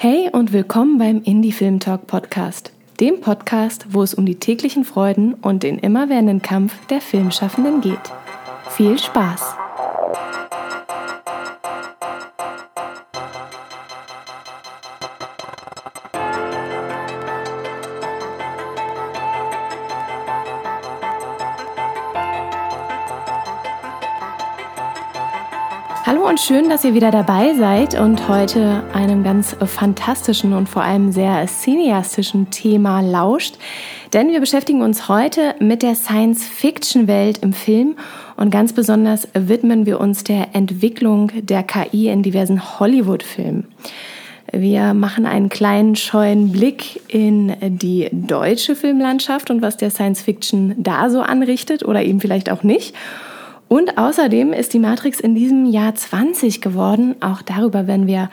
Hey und willkommen beim Indie Film Talk Podcast, dem Podcast, wo es um die täglichen Freuden und den immerwährenden Kampf der Filmschaffenden geht. Viel Spaß! Und schön, dass ihr wieder dabei seid und heute einem ganz fantastischen und vor allem sehr cineastischen Thema lauscht. Denn wir beschäftigen uns heute mit der Science-Fiction-Welt im Film und ganz besonders widmen wir uns der Entwicklung der KI in diversen Hollywood-Filmen. Wir machen einen kleinen scheuen Blick in die deutsche Filmlandschaft und was der Science Fiction da so anrichtet oder eben vielleicht auch nicht. Und außerdem ist die Matrix in diesem Jahr 20 geworden. Auch darüber werden wir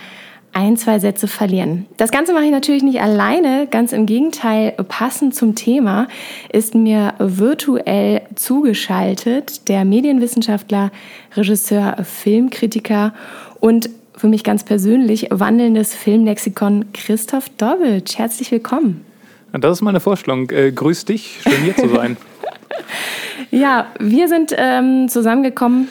ein, zwei Sätze verlieren. Das Ganze mache ich natürlich nicht alleine, ganz im Gegenteil, passend zum Thema ist mir virtuell zugeschaltet der Medienwissenschaftler, Regisseur, Filmkritiker und für mich ganz persönlich wandelndes Filmlexikon Christoph Dobbelt. Herzlich willkommen. Das ist meine Vorstellung. Äh, grüß dich, schön hier zu sein. Ja, wir sind ähm, zusammengekommen,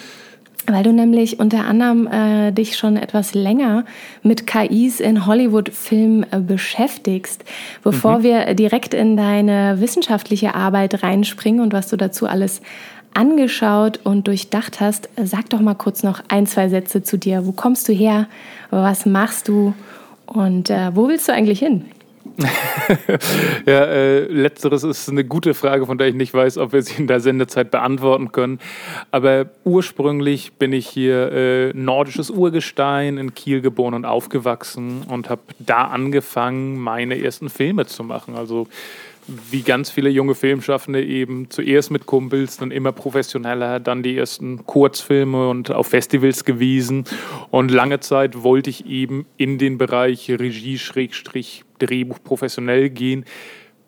weil du nämlich unter anderem äh, dich schon etwas länger mit KIs in Hollywood-Filmen äh, beschäftigst. Bevor mhm. wir direkt in deine wissenschaftliche Arbeit reinspringen und was du dazu alles angeschaut und durchdacht hast, sag doch mal kurz noch ein, zwei Sätze zu dir. Wo kommst du her? Was machst du? Und äh, wo willst du eigentlich hin? ja, äh, letzteres ist eine gute Frage, von der ich nicht weiß, ob wir sie in der Sendezeit beantworten können. Aber ursprünglich bin ich hier äh, nordisches Urgestein in Kiel geboren und aufgewachsen und habe da angefangen, meine ersten Filme zu machen. Also wie ganz viele junge Filmschaffende eben zuerst mit Kumpels, dann immer professioneller, dann die ersten Kurzfilme und auf Festivals gewiesen. Und lange Zeit wollte ich eben in den Bereich Regie, Schrägstrich, Drehbuch professionell gehen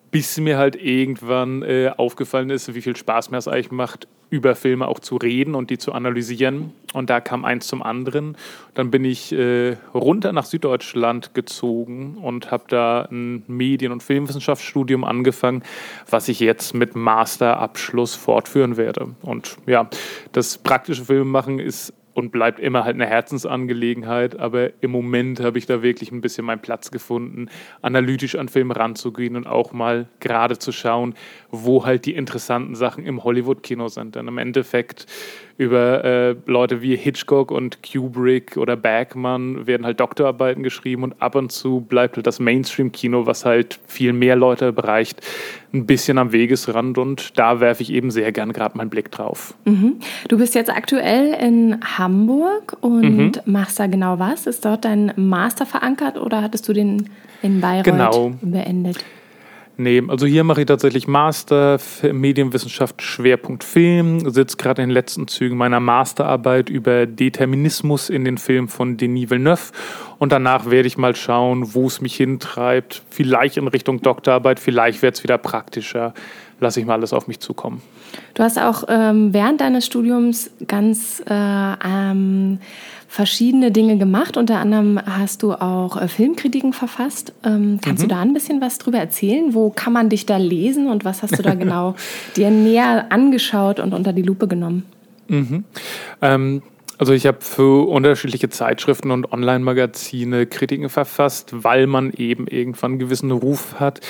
bis mir halt irgendwann äh, aufgefallen ist, wie viel Spaß mir es eigentlich macht, über Filme auch zu reden und die zu analysieren. Und da kam eins zum anderen. Dann bin ich äh, runter nach Süddeutschland gezogen und habe da ein Medien- und Filmwissenschaftsstudium angefangen, was ich jetzt mit Masterabschluss fortführen werde. Und ja, das praktische Filmemachen ist und bleibt immer halt eine Herzensangelegenheit. Aber im Moment habe ich da wirklich ein bisschen meinen Platz gefunden, analytisch an Filme ranzugehen und auch mal gerade zu schauen, wo halt die interessanten Sachen im Hollywood-Kino sind. Denn im Endeffekt über äh, Leute wie Hitchcock und Kubrick oder Bergman werden halt Doktorarbeiten geschrieben und ab und zu bleibt halt das Mainstream-Kino, was halt viel mehr Leute bereicht, ein bisschen am Wegesrand und da werfe ich eben sehr gern gerade meinen Blick drauf. Mhm. Du bist jetzt aktuell in Hamburg und mhm. machst da genau was? Ist dort dein Master verankert oder hattest du den in Bayreuth genau. beendet? Nee, also hier mache ich tatsächlich Master Medienwissenschaft Schwerpunkt Film, sitze gerade in den letzten Zügen meiner Masterarbeit über Determinismus in den Filmen von Denis Villeneuve und danach werde ich mal schauen, wo es mich hintreibt. Vielleicht in Richtung Doktorarbeit, vielleicht wird es wieder praktischer. Lasse ich mal alles auf mich zukommen. Du hast auch ähm, während deines Studiums ganz äh, ähm, verschiedene Dinge gemacht. Unter anderem hast du auch äh, Filmkritiken verfasst. Ähm, kannst mhm. du da ein bisschen was drüber erzählen? Wo kann man dich da lesen und was hast du da genau dir näher angeschaut und unter die Lupe genommen? Mhm. Ähm, also ich habe für unterschiedliche Zeitschriften und Online-Magazine Kritiken verfasst, weil man eben irgendwann einen gewissen Ruf hat.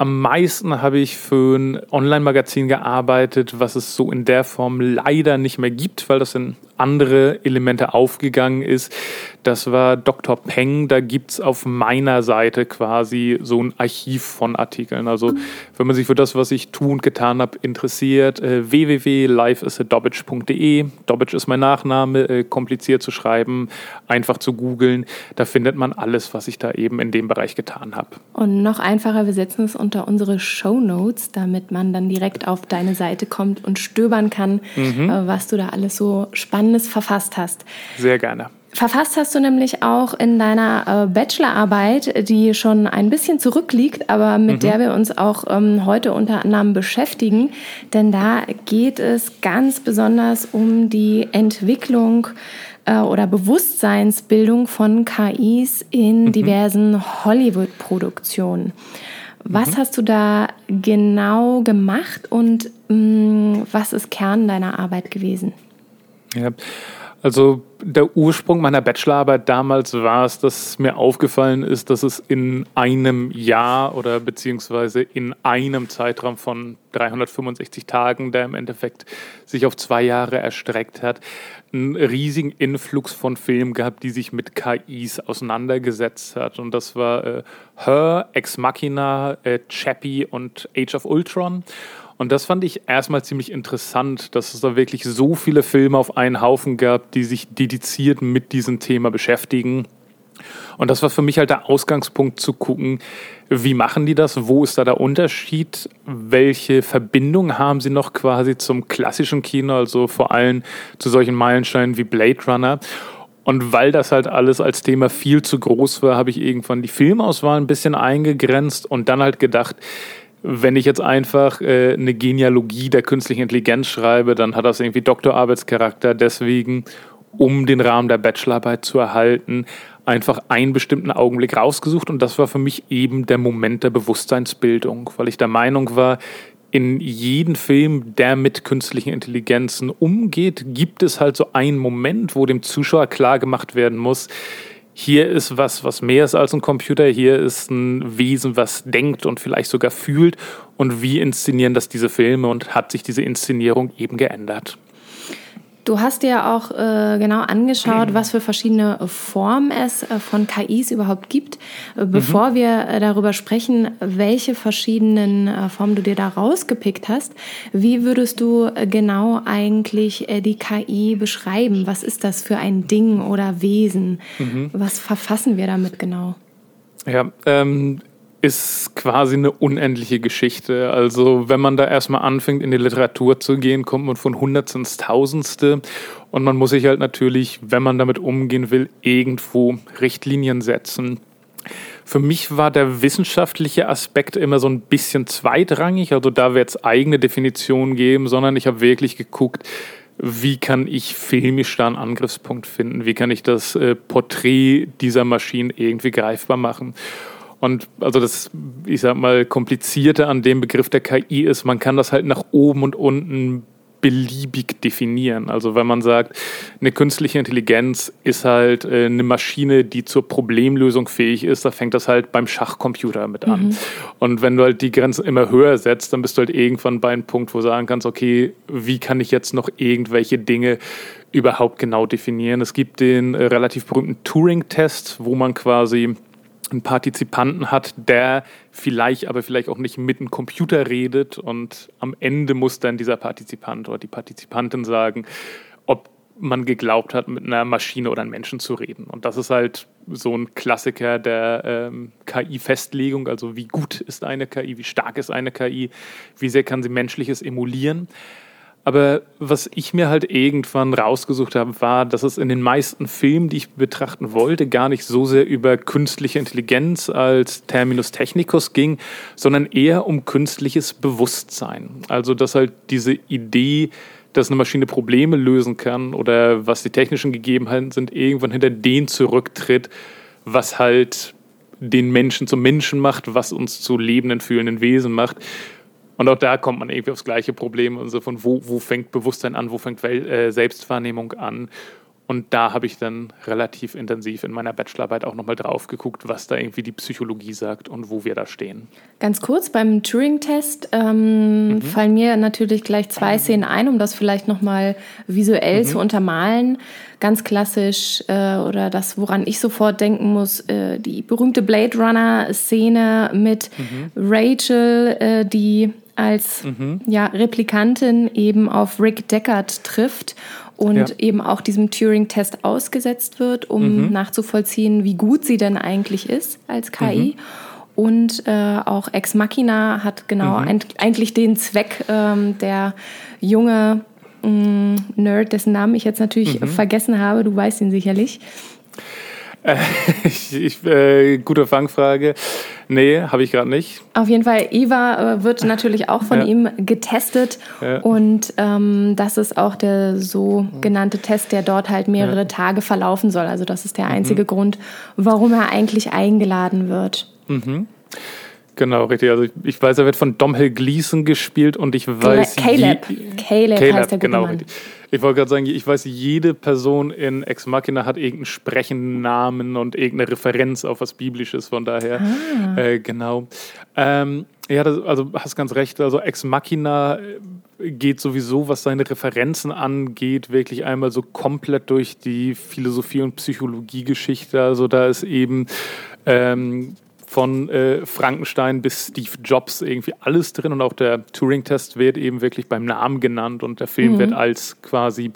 Am meisten habe ich für ein Online-Magazin gearbeitet, was es so in der Form leider nicht mehr gibt, weil das in andere Elemente aufgegangen ist. Das war Dr. Peng. Da gibt es auf meiner Seite quasi so ein Archiv von Artikeln. Also wenn man sich für das, was ich tun und getan habe, interessiert, äh, www.lifeisadobbitch.de. Dobbitch ist mein Nachname, äh, kompliziert zu schreiben, einfach zu googeln. Da findet man alles, was ich da eben in dem Bereich getan habe. Und noch einfacher, wir setzen es unter unsere Show Notes, damit man dann direkt auf deine Seite kommt und stöbern kann, mhm. äh, was du da alles so spannend Spannendes verfasst hast. Sehr gerne. Verfasst hast du nämlich auch in deiner äh, Bachelorarbeit, die schon ein bisschen zurückliegt, aber mit mhm. der wir uns auch ähm, heute unter anderem beschäftigen. Denn da geht es ganz besonders um die Entwicklung äh, oder Bewusstseinsbildung von KIs in mhm. diversen Hollywood-Produktionen. Was mhm. hast du da genau gemacht und mh, mm, was ist Kern deiner Arbeit gewesen? Ja, also der Ursprung meiner Bachelorarbeit damals war es, dass mir aufgefallen ist, dass es in einem Jahr oder beziehungsweise in einem Zeitraum von 365 Tagen, der im Endeffekt sich auf zwei Jahre erstreckt hat, einen riesigen Influx von Filmen gab, die sich mit KIs auseinandergesetzt hat. Und das war äh, Her, Ex Machina, äh, Chappie und Age of Ultron. Und das fand ich erstmal ziemlich interessant, dass es da wirklich so viele Filme auf einen Haufen gab, die sich dediziert mit diesem Thema beschäftigen. Und das war für mich halt der Ausgangspunkt zu gucken, wie machen die das, wo ist da der Unterschied, welche Verbindung haben sie noch quasi zum klassischen Kino, also vor allem zu solchen Meilensteinen wie Blade Runner. Und weil das halt alles als Thema viel zu groß war, habe ich irgendwann die Filmauswahl ein bisschen eingegrenzt und dann halt gedacht, wenn ich jetzt einfach äh, eine Genealogie der künstlichen Intelligenz schreibe, dann hat das irgendwie Doktorarbeitscharakter. Deswegen, um den Rahmen der Bachelorarbeit zu erhalten, einfach einen bestimmten Augenblick rausgesucht. Und das war für mich eben der Moment der Bewusstseinsbildung, weil ich der Meinung war, in jedem Film, der mit künstlichen Intelligenzen umgeht, gibt es halt so einen Moment, wo dem Zuschauer klar gemacht werden muss, hier ist was, was mehr ist als ein Computer, hier ist ein Wesen, was denkt und vielleicht sogar fühlt. Und wie inszenieren das diese Filme und hat sich diese Inszenierung eben geändert? Du hast dir auch äh, genau angeschaut, was für verschiedene Formen es äh, von KIs überhaupt gibt. Äh, bevor mhm. wir äh, darüber sprechen, welche verschiedenen äh, Formen du dir da rausgepickt hast, wie würdest du äh, genau eigentlich die KI beschreiben? Was ist das für ein Ding oder Wesen? Mhm. Was verfassen wir damit genau? Ja, ähm, ist quasi eine unendliche Geschichte. Also wenn man da erstmal anfängt, in die Literatur zu gehen, kommt man von Hundertste ins Tausendste. Und man muss sich halt natürlich, wenn man damit umgehen will, irgendwo Richtlinien setzen. Für mich war der wissenschaftliche Aspekt immer so ein bisschen zweitrangig. Also da wird es eigene Definitionen geben, sondern ich habe wirklich geguckt, wie kann ich filmisch da einen Angriffspunkt finden? Wie kann ich das äh, Porträt dieser Maschinen irgendwie greifbar machen? Und also das, ich sag mal, komplizierte an dem Begriff der KI ist, man kann das halt nach oben und unten beliebig definieren. Also wenn man sagt, eine künstliche Intelligenz ist halt äh, eine Maschine, die zur Problemlösung fähig ist, da fängt das halt beim Schachcomputer mit an. Mhm. Und wenn du halt die Grenzen immer höher setzt, dann bist du halt irgendwann bei einem Punkt, wo du sagen kannst, okay, wie kann ich jetzt noch irgendwelche Dinge überhaupt genau definieren? Es gibt den äh, relativ berühmten Turing-Test, wo man quasi einen Partizipanten hat, der vielleicht aber vielleicht auch nicht mit einem Computer redet und am Ende muss dann dieser Partizipant oder die Partizipantin sagen, ob man geglaubt hat, mit einer Maschine oder einem Menschen zu reden. Und das ist halt so ein Klassiker der ähm, KI-Festlegung, also wie gut ist eine KI, wie stark ist eine KI, wie sehr kann sie menschliches emulieren. Aber was ich mir halt irgendwann rausgesucht habe, war, dass es in den meisten Filmen, die ich betrachten wollte, gar nicht so sehr über künstliche Intelligenz als Terminus technicus ging, sondern eher um künstliches Bewusstsein. Also, dass halt diese Idee, dass eine Maschine Probleme lösen kann oder was die technischen Gegebenheiten sind, irgendwann hinter den zurücktritt, was halt den Menschen zum Menschen macht, was uns zu lebenden, fühlenden Wesen macht. Und auch da kommt man irgendwie aufs gleiche Problem, also von wo, wo fängt Bewusstsein an, wo fängt äh, Selbstwahrnehmung an. Und da habe ich dann relativ intensiv in meiner Bachelorarbeit auch nochmal drauf geguckt, was da irgendwie die Psychologie sagt und wo wir da stehen. Ganz kurz, beim Turing-Test ähm, mhm. fallen mir natürlich gleich zwei Szenen ein, um das vielleicht nochmal visuell mhm. zu untermalen. Ganz klassisch äh, oder das, woran ich sofort denken muss, äh, die berühmte Blade Runner-Szene mit mhm. Rachel, äh, die als mhm. ja, Replikantin eben auf Rick Deckard trifft und ja. eben auch diesem Turing-Test ausgesetzt wird, um mhm. nachzuvollziehen, wie gut sie denn eigentlich ist als KI. Mhm. Und äh, auch Ex Machina hat genau mhm. eigentlich den Zweck, ähm, der junge mh, mm, Nerd, dessen Namen ich jetzt natürlich mhm. vergessen habe, du weißt ihn sicherlich. Ich, ich, äh, gute Fangfrage. Nee, habe ich gerade nicht. Auf jeden Fall, Eva äh, wird natürlich auch von ja. ihm getestet. Ja. Und ähm, das ist auch der so genannte Test, der dort halt mehrere ja. Tage verlaufen soll. Also das ist der einzige mhm. Grund, warum er eigentlich eingeladen wird. Mhm. Genau, richtig. Also ich, ich, weiß, er wird von Domhnall Gleeson gespielt und ich weiß... Caleb. Caleb, Caleb heißt der genau, Mann. Richtig. Ich wollte gerade sagen, ich weiß, jede Person in Ex Machina hat irgendeinen sprechenden Namen und irgendeine Referenz auf was Biblisches, von daher. Ah. Äh, genau. Ähm, ja, das, also hast ganz recht. Also Ex Machina äh, geht sowieso, was seine Referenzen angeht, wirklich einmal so komplett durch die Philosophie- und Psychologiegeschichte. Also da ist eben ähm, von äh, Frankenstein bis Steve Jobs irgendwie alles drin und auch der Turing-Test wird eben wirklich beim Namen genannt und der Film mhm. wird als quasi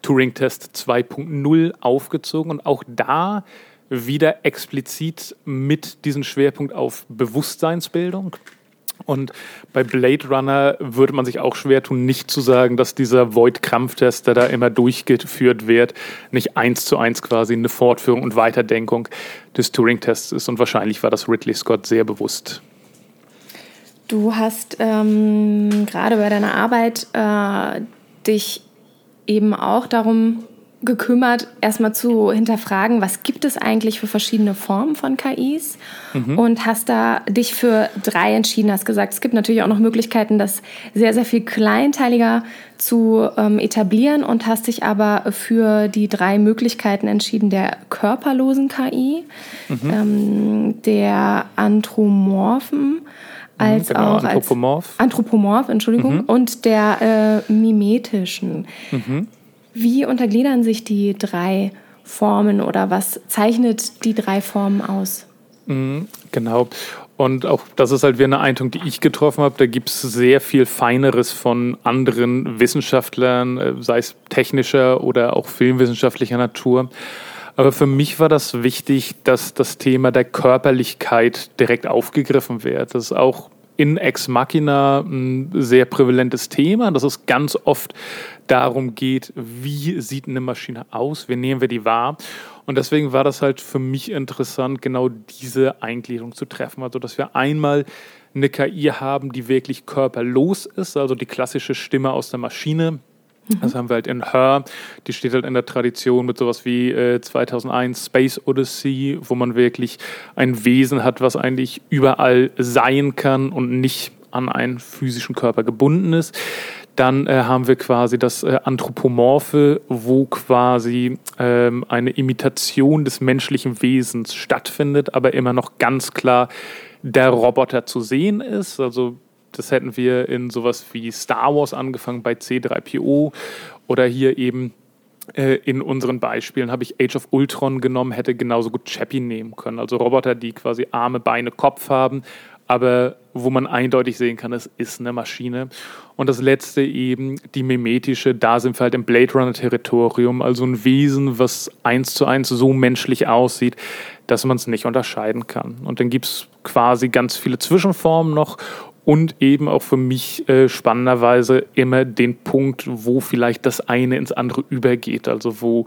Turing-Test 2.0 aufgezogen und auch da wieder explizit mit diesem Schwerpunkt auf Bewusstseinsbildung. Und bei Blade Runner würde man sich auch schwer tun, nicht zu sagen, dass dieser Void-Krampftest, der da immer durchgeführt wird, nicht eins zu eins quasi eine Fortführung und Weiterdenkung des Turing-Tests ist. Und wahrscheinlich war das Ridley Scott sehr bewusst. Du hast ähm, gerade bei deiner Arbeit äh, dich eben auch darum gekümmert, erstmal zu hinterfragen, was gibt es eigentlich für verschiedene Formen von KIs mhm. und hast da dich für drei entschieden, hast gesagt, es gibt natürlich auch noch Möglichkeiten, das sehr, sehr viel kleinteiliger zu ähm, etablieren und hast dich aber für die drei Möglichkeiten entschieden, der körperlosen KI, mhm. ähm, der anthropomorphen, mhm, als genau, auch Anthropomorph. als Anthropomorph, Entschuldigung, mhm. und der äh, mimetischen. Mhm. Wie untergliedern sich die drei Formen oder was zeichnet die drei Formen aus? Mhm, genau. Und auch das ist halt wieder eine Eintung, die ich getroffen habe. Da gibt es sehr viel Feineres von anderen Wissenschaftlern, äh, sei es technischer oder auch filmwissenschaftlicher Natur. Aber für mich war das wichtig, dass das Thema der Körperlichkeit direkt aufgegriffen wird. Das ist auch in Ex Machina ein sehr prävalentes Thema, dass es ganz oft darum geht, wie sieht eine Maschine aus, wie nehmen wir die wahr. Und deswegen war das halt für mich interessant, genau diese Eingliederung zu treffen. Also, dass wir einmal eine KI haben, die wirklich körperlos ist, also die klassische Stimme aus der Maschine, Mhm. Das haben wir halt in Her, die steht halt in der Tradition mit sowas wie äh, 2001 Space Odyssey, wo man wirklich ein Wesen hat, was eigentlich überall sein kann und nicht an einen physischen Körper gebunden ist. Dann äh, haben wir quasi das äh, Anthropomorphe, wo quasi ähm, eine Imitation des menschlichen Wesens stattfindet, aber immer noch ganz klar der Roboter zu sehen ist. Also das hätten wir in sowas wie Star Wars angefangen bei C3PO oder hier eben äh, in unseren Beispielen habe ich Age of Ultron genommen, hätte genauso gut Chappie nehmen können. Also Roboter, die quasi Arme, Beine, Kopf haben, aber wo man eindeutig sehen kann, es ist eine Maschine. Und das letzte eben, die mimetische, da sind wir halt im Blade Runner Territorium, also ein Wesen, was eins zu eins so menschlich aussieht, dass man es nicht unterscheiden kann. Und dann gibt es quasi ganz viele Zwischenformen noch und eben auch für mich äh, spannenderweise immer den Punkt, wo vielleicht das eine ins andere übergeht. Also wo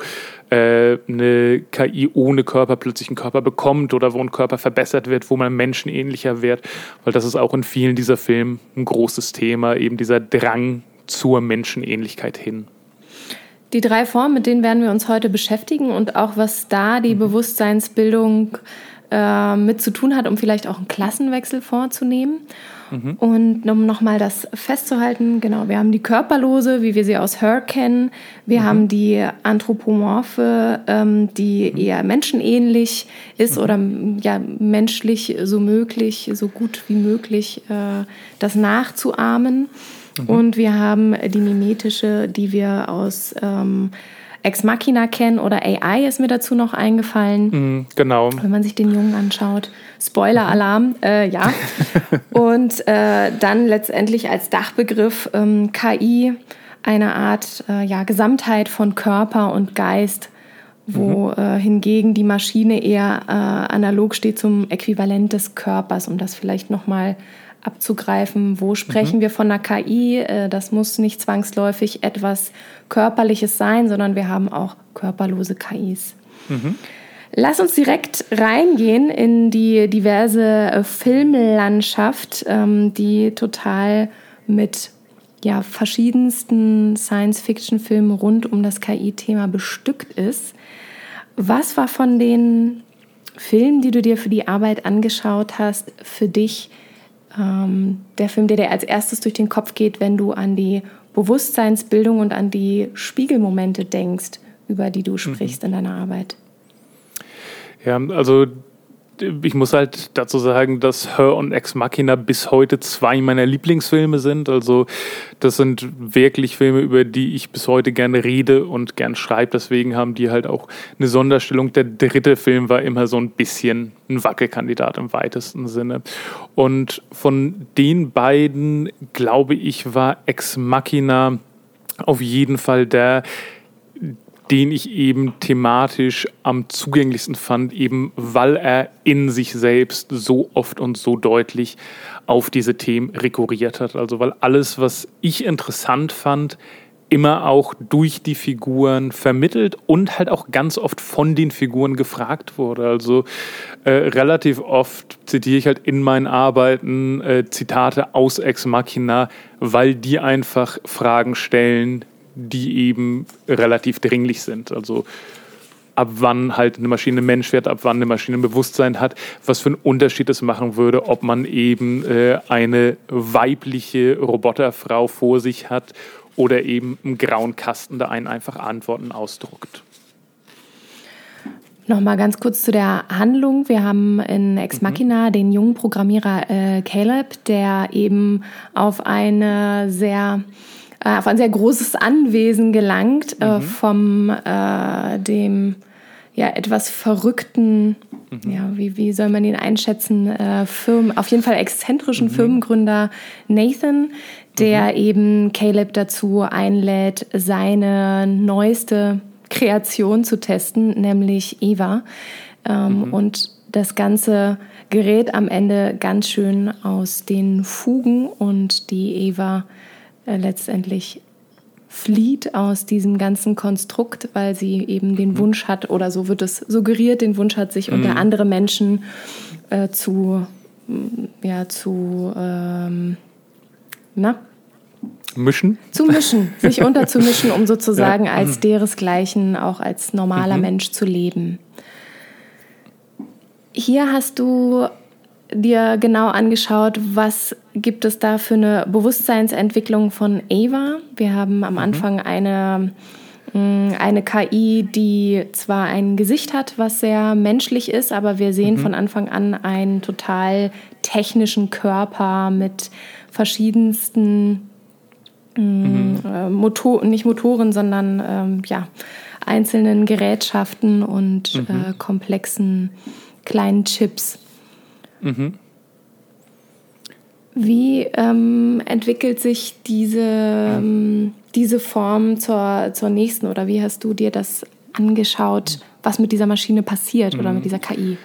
äh, eine KI ohne Körper plötzlich einen Körper bekommt oder wo ein Körper verbessert wird, wo man menschenähnlicher wird. Weil das ist auch in vielen dieser Filmen ein großes Thema, eben dieser Drang zur Menschenähnlichkeit hin. Die drei Formen, mit denen werden wir uns heute beschäftigen und auch was da die mhm. Bewusstseinsbildung äh, mit zu tun hat, um vielleicht auch einen Klassenwechsel vorzunehmen. Mhm. Und um nochmal das festzuhalten, genau, wir haben die körperlose, wie wir sie aus Her kennen. Wir mhm. haben die anthropomorphe, ähm, die mhm. eher menschenähnlich ist mhm. oder ja, menschlich so möglich, so gut wie möglich äh, das nachzuahmen. Mhm. Und wir haben die mimetische, die wir aus ähm, Ex Machina kennen oder AI ist mir dazu noch eingefallen. Mm, genau. Wenn man sich den Jungen anschaut. Spoiler-Alarm, äh, ja. Und äh, dann letztendlich als Dachbegriff ähm, KI eine Art äh, ja, Gesamtheit von Körper und Geist, wo mhm. Äh, hingegen die Maschine eher äh, analog steht zum Äquivalent des Körpers, um das vielleicht nochmal mal abzugreifen, wo sprechen mhm. wir von einer KI. Äh, das muss nicht zwangsläufig etwas Körperliches sein, sondern wir haben auch körperlose KIs. Mhm. Lass uns direkt reingehen in die diverse äh, Filmlandschaft, ähm, die total mit ja, verschiedensten Science-Fiction-Filmen rund um das KI-Thema bestückt ist. Was war von den Filmen, die du dir für die Arbeit angeschaut hast, für dich ähm, der Film, der dir als erstes durch den Kopf geht, wenn du an die Bewusstseinsbildung und an die Spiegelmomente denkst, über die du sprichst mhm. in deiner Arbeit? Ja, also ich muss halt dazu sagen, dass Her und Ex Machina bis heute zwei meiner Lieblingsfilme sind. Also das sind wirklich Filme, über die ich bis heute gerne rede und gern schreibe. Deswegen haben die halt auch eine Sonderstellung. Der dritte Film war immer so ein bisschen ein Wackelkandidat im weitesten Sinne. Und von den beiden, glaube ich, war Ex Machina auf jeden Fall der, den ich eben thematisch am zugänglichsten fand, eben weil er in sich selbst so oft und so deutlich auf diese Themen rekurriert hat. Also weil alles, was ich interessant fand, immer auch durch die Figuren vermittelt und halt auch ganz oft von den Figuren gefragt wurde. Also äh, relativ oft zitiere ich halt in meinen Arbeiten äh, Zitate aus Ex Machina, weil die einfach Fragen stellen, die eben relativ dringlich sind. Also ab wann halt eine Maschine Mensch wird, ab wann eine Maschine ein Bewusstsein hat, was für einen Unterschied es machen würde, ob man eben äh, eine weibliche Roboterfrau vor sich hat oder eben einen grauen Kasten, der einen einfach Antworten ausdruckt. Nochmal ganz kurz zu der Handlung. Wir haben in Ex mhm. Machina mhm. den jungen Programmierer äh, Caleb, der eben auf eine sehr äh, auf ein sehr großes Anwesen gelangt äh, mhm. vom äh, dem ja etwas verrückten, mhm. ja wie, wie soll man ihn einschätzen, äh, Firmen, auf jeden Fall exzentrischen mhm. Firmengründer Nathan, der mhm. eben Caleb dazu einlädt, seine neueste Kreation zu testen, nämlich Eva. Ähm, mhm. Und das Ganze gerät am Ende ganz schön aus den Fugen und die Eva äh, letztendlich flieht aus diesem ganzen Konstrukt, weil sie eben den mhm. Wunsch hat, oder so wird es suggeriert, den Wunsch hat, sich mhm. unter andere Menschen äh, zu, ja, zu, ähm, na? Mischen? Zu mischen, sich unterzumischen, um sozusagen ja. als deresgleichen auch als normaler mhm. Mensch zu leben. Hier hast du dir genau angeschaut, was gibt es da für eine Bewusstseinsentwicklung von Ava. Wir haben am mhm. Anfang eine, mm, eine KI, die zwar ein Gesicht hat, was sehr menschlich ist, aber wir sehen mhm. von Anfang an einen total technischen Körper mit verschiedensten mm, mhm. äh, Motor, nicht Motoren, sondern ähm, ja, einzelnen Gerätschaften und mhm. äh, komplexen kleinen Chips. Mhm. Wie ähm, entwickelt sich diese, ähm, diese Form zur, zur nächsten oder wie hast du dir das angeschaut, was mit dieser Maschine passiert mhm. oder mit dieser KI?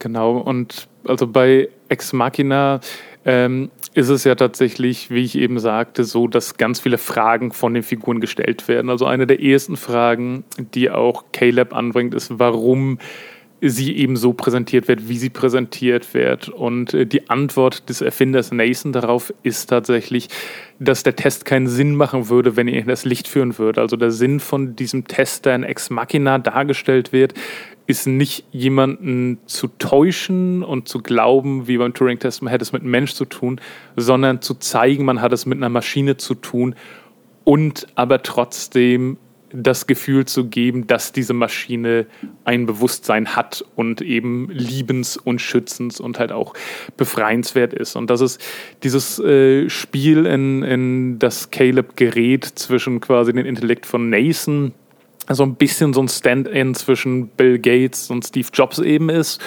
Genau, und also bei Ex Machina ähm, ist es ja tatsächlich, wie ich eben sagte, so, dass ganz viele Fragen von den Figuren gestellt werden. Also eine der ersten Fragen, die auch Caleb anbringt, ist, warum sie eben so präsentiert wird, wie sie präsentiert wird. Und äh, die Antwort des Erfinders Nathan darauf ist tatsächlich, dass der Test keinen Sinn machen würde, wenn er in das Licht führen würde. Also der Sinn von diesem Test, der in Ex Machina dargestellt wird, ist nicht jemanden zu täuschen und zu glauben, wie beim Turing-Test, man hätte es mit einem Mensch zu tun, sondern zu zeigen, man hat es mit einer Maschine zu tun und aber trotzdem das Gefühl zu geben, dass diese Maschine ein Bewusstsein hat und eben liebens- und schützens- und halt auch befreienswert ist. Und das ist dieses äh, Spiel, in, in das Caleb gerät zwischen quasi dem Intellekt von Nathan, so ein bisschen so ein Stand-in zwischen Bill Gates und Steve Jobs eben ist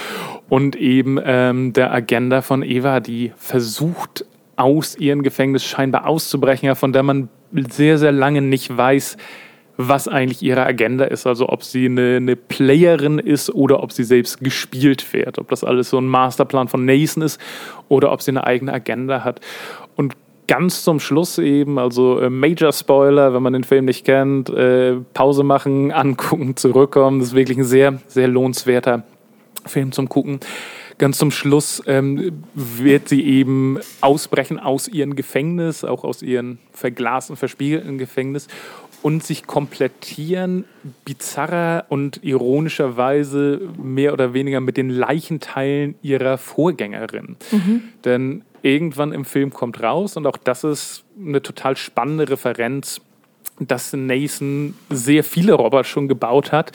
und eben ähm, der Agenda von Eva, die versucht, aus ihrem Gefängnis scheinbar auszubrechen, von der man sehr, sehr lange nicht weiß, was eigentlich ihre Agenda ist. Also ob sie eine, eine, Playerin ist oder ob sie selbst gespielt wird. Ob das alles so ein Masterplan von Nathan ist oder ob sie eine eigene Agenda hat. Und ganz zum Schluss eben, also äh, Major Spoiler, wenn man den Film nicht kennt, äh, Pause machen, angucken, zurückkommen. Das ist wirklich ein sehr, sehr lohnenswerter Film zum Gucken. Ganz zum Schluss ähm, wird sie eben ausbrechen aus ihrem Gefängnis, auch aus ihrem verglasten, verspiegelten Gefängnis und sich komplettieren, bizarrer und ironischerweise mehr oder weniger mit den Leichenteilen ihrer Vorgängerin. Mhm. Denn irgendwann im Film kommt raus, und auch das ist eine total spannende Referenz, dass Nathan sehr viele Roboter schon gebaut hat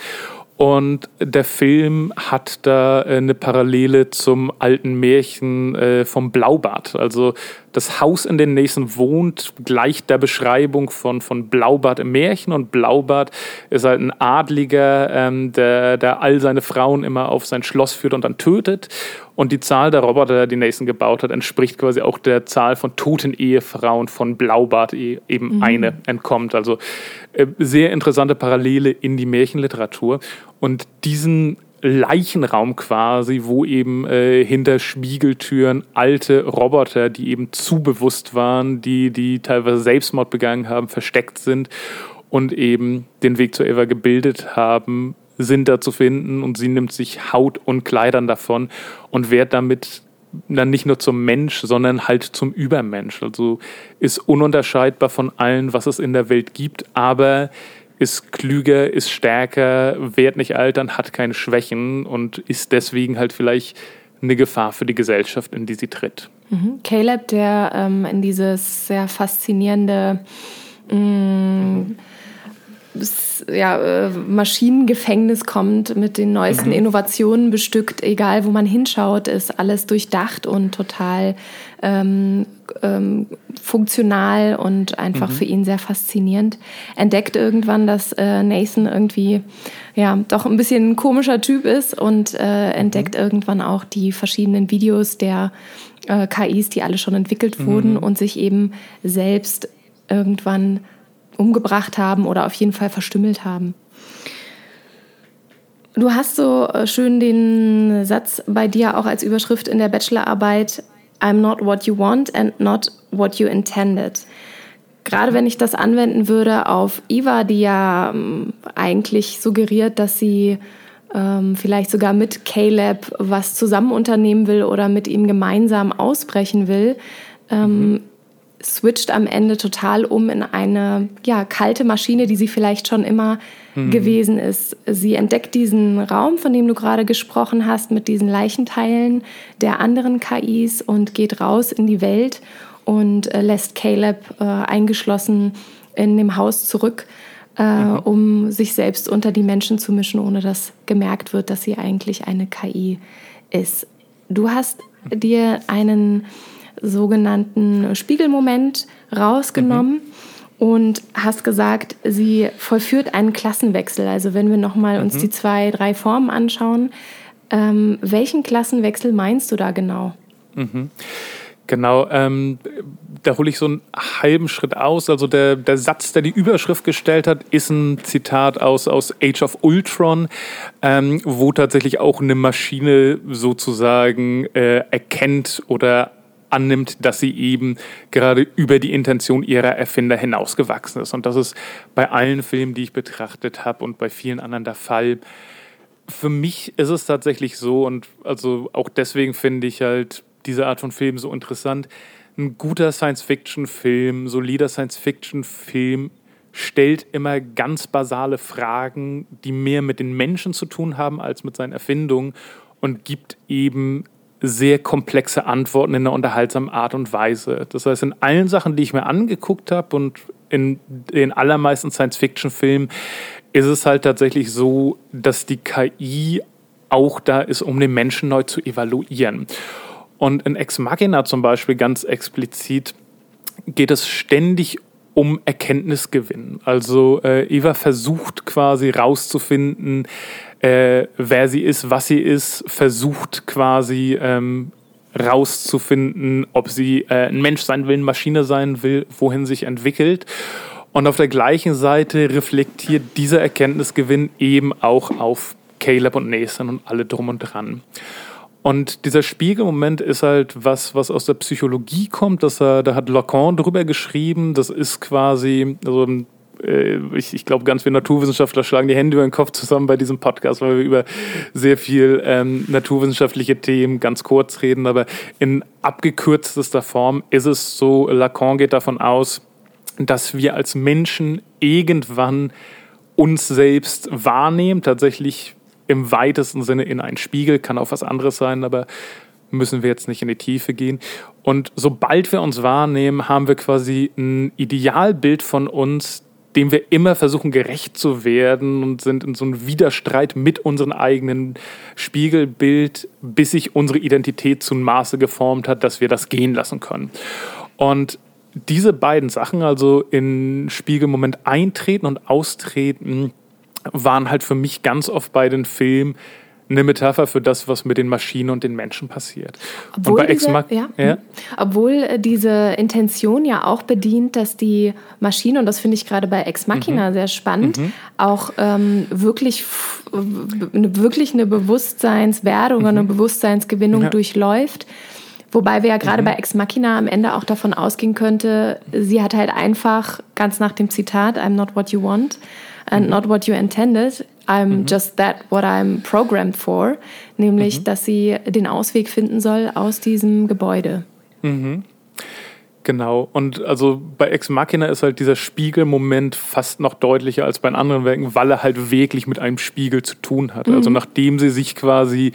und der Film hat da äh, eine Parallele zum alten Märchen äh, vom Blaubart. Also das Haus, in dem Nathan wohnt, gleicht der Beschreibung von, von Blaubart im Märchen. Und Blaubart ist halt ein Adliger, ähm, der, der all seine Frauen immer auf sein Schloss führt und dann tötet. Und die Zahl der Roboter, die Nathan gebaut hat, entspricht quasi auch der Zahl von toten Ehefrauen von Blaubart, e, eben mhm. eine entkommt. Also sehr interessante Parallele in die Märchenliteratur. Und diesen Leichenraum quasi, wo eben äh, hinter Spiegeltüren alte Roboter, die eben zu bewusst waren, die, die teilweise Selbstmord begangen haben, versteckt sind und eben den Weg zu Eva gebildet haben, sind da zu finden und sie nimmt sich Haut und Kleidern davon und wird damit dann nicht nur zum Mensch, sondern halt zum Übermensch. Also ist ununterscheidbar von allen, was es in der Welt gibt, aber ist klüger, ist stärker, wird nicht altern, hat keine Schwächen und ist deswegen halt vielleicht eine Gefahr für die Gesellschaft, in die sie tritt. Mhm. Caleb, der ähm, in dieses sehr faszinierende mh, mm, ja, äh, Maschinengefängnis kommt, mit den neuesten mhm. Innovationen bestückt, egal wo man hinschaut, ist alles durchdacht und total ähm, ähm, funktional und einfach mhm. für ihn sehr faszinierend. Entdeckt irgendwann, dass äh, Nathan irgendwie ja doch ein bisschen ein komischer Typ ist und äh, entdeckt mhm. irgendwann auch die verschiedenen Videos der äh, KIs, die alle schon entwickelt wurden mhm. und sich eben selbst irgendwann umgebracht haben oder auf jeden Fall verstümmelt haben. Du hast so äh, schön den Satz bei dir auch als Überschrift in der Bachelorarbeit I'm not what you want and not what you intended. Gerade wenn ich das anwenden würde auf Eva, die ja ähm, eigentlich suggeriert, dass sie ähm, vielleicht sogar mit Caleb was zusammen unternehmen will oder mit ihm gemeinsam ausbrechen will, ähm, mhm switcht am Ende total um in eine ja, kalte Maschine, die sie vielleicht schon immer mhm. gewesen ist. Sie entdeckt diesen Raum, von dem du gerade gesprochen hast, mit diesen Leichenteilen der anderen KIs und geht raus in die Welt und äh, lässt Caleb äh, eingeschlossen in dem Haus zurück, äh, mhm. um sich selbst unter die Menschen zu mischen, ohne dass gemerkt wird, dass sie eigentlich eine KI ist. Du hast dir einen sogenannten Spiegelmoment rausgenommen. Mhm und hast gesagt, sie vollführt einen Klassenwechsel. Also wenn wir nochmal uns mhm. die zwei, drei Formen anschauen, ähm, welchen Klassenwechsel meinst du da genau? Mhm. Genau, ähm, da hole ich so einen halben Schritt aus. Also der, der Satz, der die Überschrift gestellt hat, ist ein Zitat aus, aus Age of Ultron, ähm, wo tatsächlich auch eine Maschine sozusagen äh, erkennt oder annimmt, dass sie eben gerade über die Intention ihrer Erfinder hinausgewachsen ist. Und das ist bei allen Filmen, die ich betrachtet habe und bei vielen anderen der Fall. Für mich ist es tatsächlich so und also auch deswegen finde ich halt diese Art von Film so interessant. Ein guter Science-Fiction-Film, solider Science-Fiction-Film stellt immer ganz basale Fragen, die mehr mit den Menschen zu tun haben als mit seinen Erfindungen und gibt eben sehr komplexe Antworten in einer unterhaltsamen Art und Weise. Das heißt, in allen Sachen, die ich mir angeguckt habe und in den allermeisten Science-Fiction-Filmen, ist es halt tatsächlich so, dass die KI auch da ist, um den Menschen neu zu evaluieren. Und in Ex Machina zum Beispiel ganz explizit geht es ständig um Erkenntnisgewinn. Also äh, Eva versucht quasi rauszufinden, äh, wer sie ist, was sie ist, versucht quasi ähm, rauszufinden, ob sie äh, ein Mensch sein will, eine Maschine sein will, wohin sich entwickelt. Und auf der gleichen Seite reflektiert dieser Erkenntnisgewinn eben auch auf Caleb und Nathan und alle drum und dran. Und dieser Spiegelmoment ist halt was, was aus der Psychologie kommt. Dass er, da hat Lacan drüber geschrieben. Das ist quasi, also ich, ich glaube, ganz viele Naturwissenschaftler schlagen die Hände über den Kopf zusammen bei diesem Podcast, weil wir über sehr viel ähm, naturwissenschaftliche Themen ganz kurz reden. Aber in abgekürztester Form ist es so, Lacan geht davon aus, dass wir als Menschen irgendwann uns selbst wahrnehmen, tatsächlich im weitesten Sinne in einen Spiegel, kann auch was anderes sein, aber müssen wir jetzt nicht in die Tiefe gehen. Und sobald wir uns wahrnehmen, haben wir quasi ein Idealbild von uns, dem wir immer versuchen gerecht zu werden und sind in so einem Widerstreit mit unserem eigenen Spiegelbild, bis sich unsere Identität zum Maße geformt hat, dass wir das gehen lassen können. Und diese beiden Sachen, also in Spiegelmoment eintreten und austreten, waren halt für mich ganz oft bei den Filmen eine Metapher für das, was mit den Maschinen und den Menschen passiert. Obwohl, diese, ja, ja? Obwohl äh, diese Intention ja auch bedient, dass die Maschine, und das finde ich gerade bei Ex Machina mhm. sehr spannend, mhm. auch ähm, wirklich, wirklich eine Bewusstseinswerdung, mhm. eine Bewusstseinsgewinnung ja. durchläuft. Wobei wir ja gerade mhm. bei Ex Machina am Ende auch davon ausgehen könnte, sie hat halt einfach, ganz nach dem Zitat, I'm not what you want and mhm. not what you intended, I'm mhm. just that what I'm programmed for, nämlich, mhm. dass sie den Ausweg finden soll aus diesem Gebäude. Mhm. Genau, und also bei Ex Machina ist halt dieser Spiegelmoment fast noch deutlicher als bei anderen Werken, weil er halt wirklich mit einem Spiegel zu tun hat. Also mhm. nachdem sie sich quasi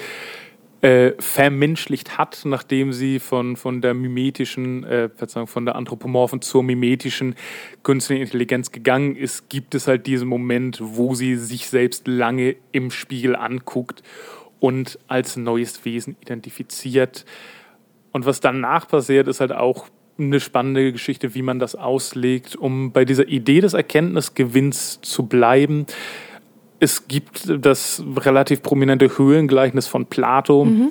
äh, vermenschlicht hat, nachdem sie von, von der mimetischen, äh, von der anthropomorphen zur mimetischen künstlichen Intelligenz gegangen ist, gibt es halt diesen Moment, wo sie sich selbst lange im Spiegel anguckt und als neues Wesen identifiziert. Und was danach passiert, ist halt auch eine spannende Geschichte, wie man das auslegt, um bei dieser Idee des Erkenntnisgewinns zu bleiben es gibt das relativ prominente Höhlengleichnis von Plato. Mhm.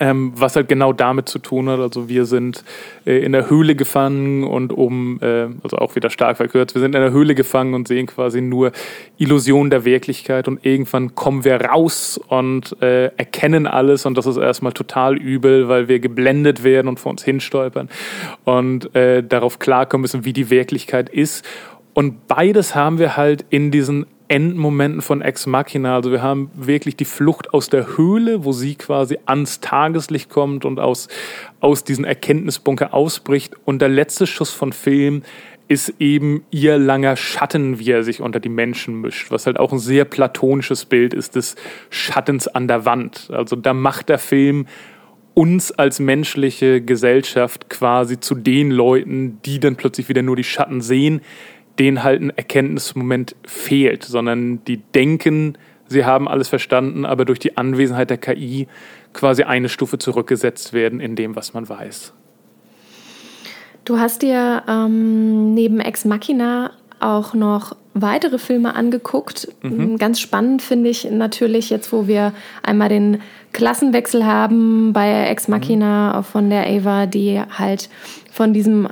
Ähm, was halt genau damit zu tun hat. Also wir sind äh, in der Höhle gefangen und um, äh, also auch wieder stark verkürzt, wir sind in der Höhle gefangen und sehen quasi nur Illusionen der Wirklichkeit und irgendwann kommen wir raus und äh, erkennen alles und das ist erstmal total übel, weil wir geblendet werden und vor uns hinstolpern und äh, darauf klarkommen müssen, wie die Wirklichkeit ist. Und beides haben wir halt in diesen Endmomenten von Ex Machina. Also wir haben wirklich die Flucht aus der Höhle, wo sie quasi ans Tageslicht kommt und aus, aus diesen Erkenntnisbunker ausbricht. Und der letzte Schuss von Film ist eben ihr langer Schatten, wie er sich unter die Menschen mischt, was halt auch ein sehr platonisches Bild ist des Schattens an der Wand. Also da macht der Film uns als menschliche Gesellschaft quasi zu den Leuten, die dann plötzlich wieder nur die Schatten sehen, denen halt ein Erkenntnismoment fehlt, sondern die denken, sie haben alles verstanden, aber durch die Anwesenheit der KI quasi eine Stufe zurückgesetzt werden in dem, was man weiß. Du hast dir ähm, neben Ex Machina auch noch weitere Filme angeguckt. Mhm. Ganz spannend finde ich natürlich jetzt, wo wir einmal den Klassenwechsel haben bei Ex Machina mhm. von der Ava, die halt von diesem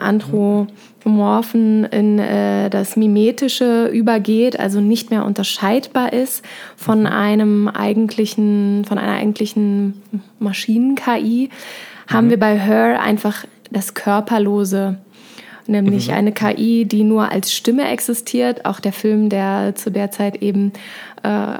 Anthropomorphen in äh, das Mimetische übergeht, also nicht mehr unterscheidbar ist von mhm. einem eigentlichen, von einer eigentlichen Maschinen-KI, haben mhm. wir bei Her einfach das Körperlose nämlich mhm. eine KI, die nur als Stimme existiert. Auch der Film, der zu der Zeit eben äh,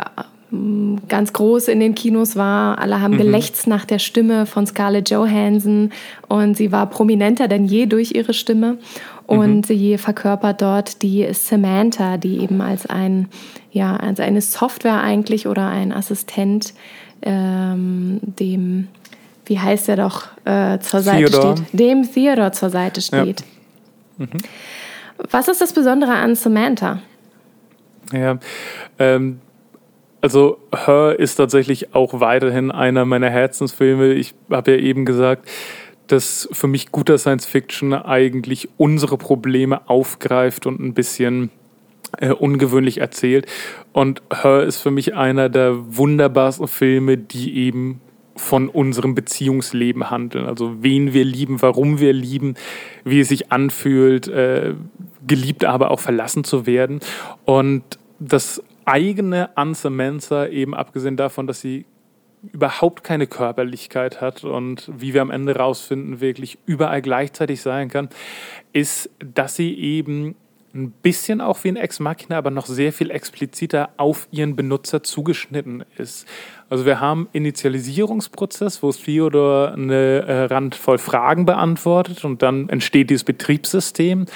ganz groß in den Kinos war. Alle haben mhm. gelächzt nach der Stimme von Scarlett Johansson und sie war prominenter denn je durch ihre Stimme. Und mhm. sie verkörpert dort die Samantha, die eben als ein, ja, als eine Software eigentlich oder ein Assistent ähm, dem, wie heißt er doch, äh, zur Seite Theodore. steht, dem Theodore zur Seite steht. Ja. Mhm. Was ist das Besondere an Samantha? Ja, ähm, also Her ist tatsächlich auch weiterhin einer meiner Herzensfilme. Ich habe ja eben gesagt, dass für mich guter Science Fiction eigentlich unsere Probleme aufgreift und ein bisschen äh, ungewöhnlich erzählt. Und Her ist für mich einer der wunderbarsten Filme, die eben von unserem Beziehungsleben handeln. Also wen wir lieben, warum wir lieben, wie es sich anfühlt, äh, geliebt, aber auch verlassen zu werden. Und das eigene an Samantha, eben abgesehen davon, dass sie überhaupt keine Körperlichkeit hat und wie wir am Ende rausfinden, wirklich überall gleichzeitig sein kann, ist, dass sie eben ein bisschen auch wie ein Ex Machina, aber noch sehr viel expliziter auf ihren Benutzer zugeschnitten ist. Also wir haben Initialisierungsprozess, wo Theodor eine äh, Rand voll Fragen beantwortet und dann entsteht dieses Betriebssystem.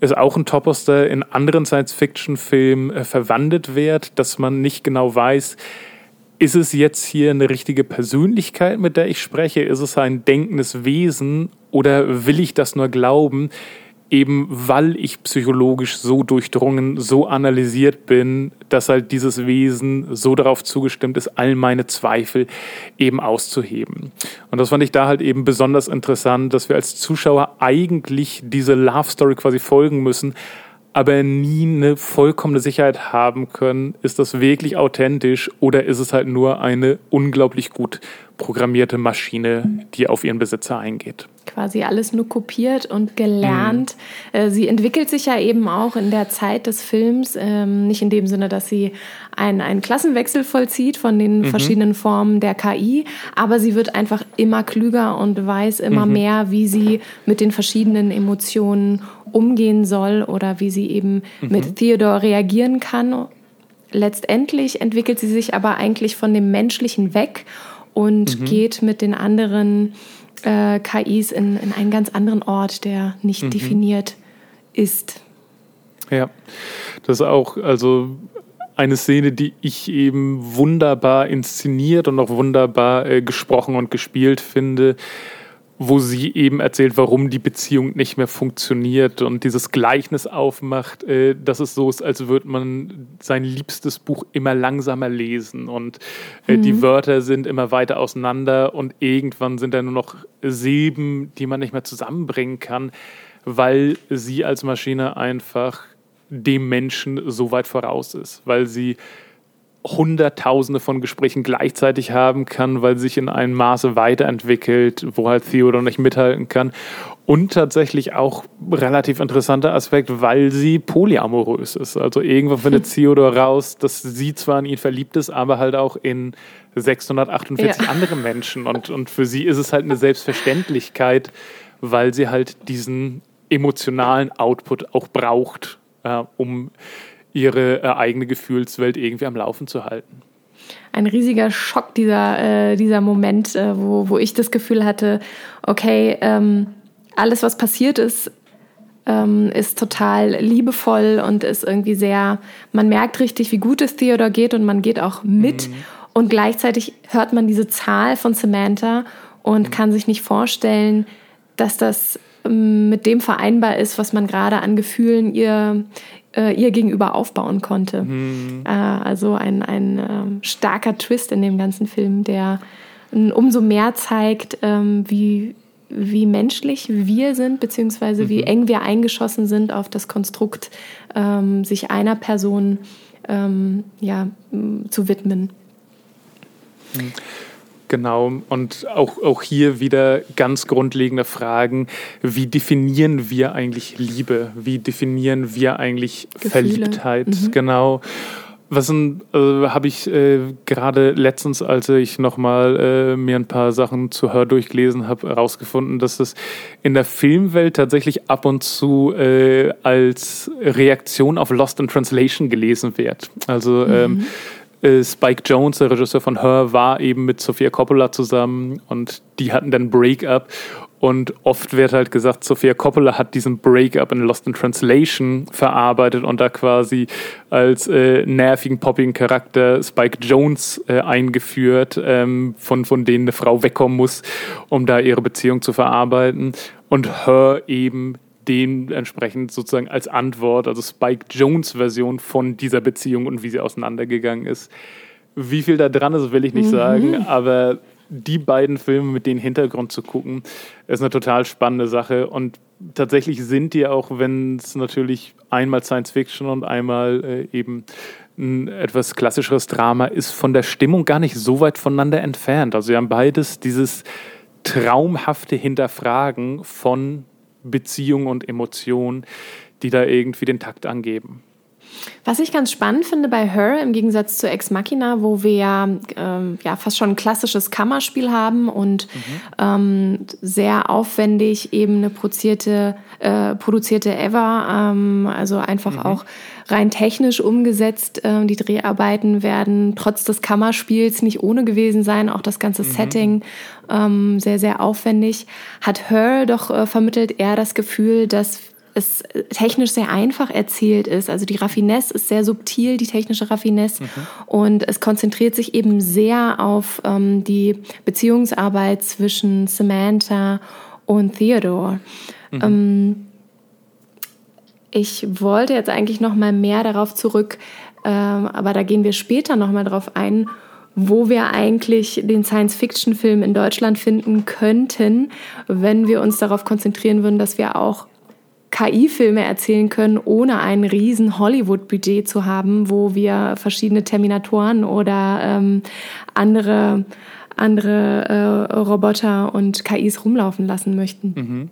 Ist auch ein Topos, der in anderen Science-Fiction-Filmen äh, verwandelt wird, dass man nicht genau weiß, ist es jetzt hier eine richtige Persönlichkeit, mit der ich spreche? Ist es ein denkendes Wesen oder will ich das nur glauben? eben weil ich psychologisch so durchdrungen, so analysiert bin, dass halt dieses Wesen so darauf zugestimmt ist, all meine Zweifel eben auszuheben. Und das fand ich da halt eben besonders interessant, dass wir als Zuschauer eigentlich diese Love Story quasi folgen müssen, aber nie eine vollkommene Sicherheit haben können, ist das wirklich authentisch oder ist es halt nur eine unglaublich gut programmierte Maschine, die auf ihren Besitzer eingeht quasi alles nur kopiert und gelernt. Mhm. Sie entwickelt sich ja eben auch in der Zeit des Films, ähm, nicht in dem Sinne, dass sie einen, einen Klassenwechsel vollzieht von den mhm. verschiedenen Formen der KI, aber sie wird einfach immer klüger und weiß immer mhm. mehr, wie sie mit den verschiedenen Emotionen umgehen soll oder wie sie eben mhm. mit Theodore reagieren kann. Letztendlich entwickelt sie sich aber eigentlich von dem Menschlichen weg und mhm. geht mit den anderen äh, KIs in, in einen ganz anderen Ort, der nicht mhm. definiert ist. Ja, das ist auch, also eine Szene, die ich eben wunderbar inszeniert und auch wunderbar äh, gesprochen und gespielt finde wo sie eben erzählt, warum die Beziehung nicht mehr funktioniert und dieses Gleichnis aufmacht, äh, dass es so ist, als würde man sein liebstes Buch immer langsamer lesen und äh, mhm. die Wörter sind immer weiter auseinander und irgendwann sind da nur noch Silben, die man nicht mehr zusammenbringen kann, weil sie als Maschine einfach dem Menschen so weit voraus ist, weil sie Hunderttausende von Gesprächen gleichzeitig haben kann, weil sich in einem Maße weiterentwickelt, wo halt Theodor nicht mithalten kann. Und tatsächlich auch relativ interessanter Aspekt, weil sie polyamorös ist. Also irgendwann findet Theodor raus, dass sie zwar in ihn verliebt ist, aber halt auch in 648 ja. andere Menschen. Und, und für sie ist es halt eine Selbstverständlichkeit, weil sie halt diesen emotionalen Output auch braucht, äh, um ihre äh, eigene Gefühlswelt irgendwie am Laufen zu halten. Ein riesiger Schock, dieser, äh, dieser Moment, äh, wo, wo ich das Gefühl hatte, okay, ähm, alles, was passiert ist, ähm, ist total liebevoll und ist irgendwie sehr, man merkt richtig, wie gut es Theodor geht und man geht auch mit. Mhm. Und gleichzeitig hört man diese Zahl von Samantha und mhm. kann sich nicht vorstellen, dass das ähm, mit dem vereinbar ist, was man gerade an Gefühlen ihr, äh, ihr gegenüber aufbauen konnte. Mhm. Äh, also ein, ein ähm, starker Twist in dem ganzen Film, der umso mehr zeigt, ähm, wie, wie menschlich wir sind, beziehungsweise mhm. wie eng wir eingeschossen sind auf das Konstrukt, ähm, sich einer Person ähm, ja, zu widmen. Mhm. Genau, und auch, auch hier wieder ganz grundlegende Fragen. Wie definieren wir eigentlich Liebe? Wie definieren wir eigentlich Gefühle. Verliebtheit? Mhm. Genau. Was äh, habe ich äh, gerade letztens, als ich nochmal äh, mir ein paar Sachen zu Hör durchgelesen habe, herausgefunden, dass es in der Filmwelt tatsächlich ab und zu äh, als Reaktion auf Lost in Translation gelesen wird. Also ähm, mhm. Äh, Spike Jones, der Regisseur von Her, war eben mit Sofia Coppola zusammen und die hatten dann Breakup. Und oft wird halt gesagt, Sofia Coppola hat diesen Breakup in Lost in Translation verarbeitet und da quasi als äh, nervigen, poppigen Charakter Spike Jones äh, eingeführt, ähm, von, von denen eine Frau wegkommen muss, um da ihre Beziehung zu verarbeiten. Und Her eben dementsprechend sozusagen als Antwort, also Spike Jones Version von dieser Beziehung und wie sie auseinandergegangen ist. Wie viel da dran ist, will ich nicht mhm. sagen, aber die beiden Filme mit dem Hintergrund zu gucken, ist eine total spannende Sache und tatsächlich sind die auch, wenn es natürlich einmal Science Fiction und einmal äh, eben ein etwas klassischeres Drama ist, von der Stimmung gar nicht so weit voneinander entfernt. Also sie haben beides dieses traumhafte Hinterfragen von Beziehung und Emotion, die da irgendwie den Takt angeben. Was ich ganz spannend finde bei Her im Gegensatz zu Ex Machina, wo wir ähm, ja fast schon ein klassisches Kammerspiel haben und mhm. ähm, sehr aufwendig eben eine produzierte, äh, produzierte Ever, ähm, also einfach mhm. auch rein technisch umgesetzt. Äh, die Dreharbeiten werden trotz des Kammerspiels nicht ohne gewesen sein, auch das ganze mhm. Setting ähm, sehr, sehr aufwendig. Hat Her doch äh, vermittelt eher das Gefühl, dass es technisch sehr einfach erzählt ist. Also die Raffinesse ist sehr subtil, die technische Raffinesse. Mhm. Und es konzentriert sich eben sehr auf ähm, die Beziehungsarbeit zwischen Samantha und Theodore. Mhm. Ähm, ich wollte jetzt eigentlich noch mal mehr darauf zurück, äh, aber da gehen wir später noch mal drauf ein, wo wir eigentlich den Science-Fiction-Film in Deutschland finden könnten, wenn wir uns darauf konzentrieren würden, dass wir auch KI-Filme erzählen können, ohne ein riesen Hollywood-Budget zu haben, wo wir verschiedene Terminatoren oder ähm, andere, andere äh, Roboter und KIs rumlaufen lassen möchten. Mhm.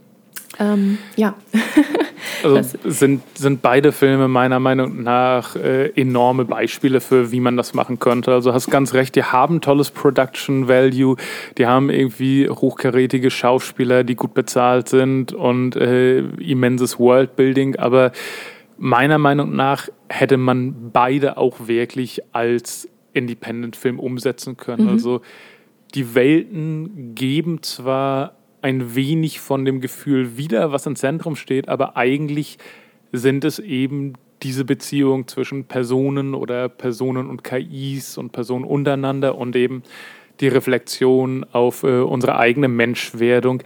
Ähm, ja. also sind, sind beide Filme meiner Meinung nach äh, enorme Beispiele für, wie man das machen könnte. Also hast ganz recht, die haben tolles Production Value, die haben irgendwie hochkarätige Schauspieler, die gut bezahlt sind und äh, immenses Worldbuilding, aber meiner Meinung nach hätte man beide auch wirklich als Independent-Film umsetzen können. Mhm. Also die Welten geben zwar ein wenig von dem Gefühl wieder, was im Zentrum steht, aber eigentlich sind es eben diese Beziehung zwischen Personen oder Personen und KIs und Personen untereinander und eben die Reflexion auf äh, unsere eigene Menschwerdung,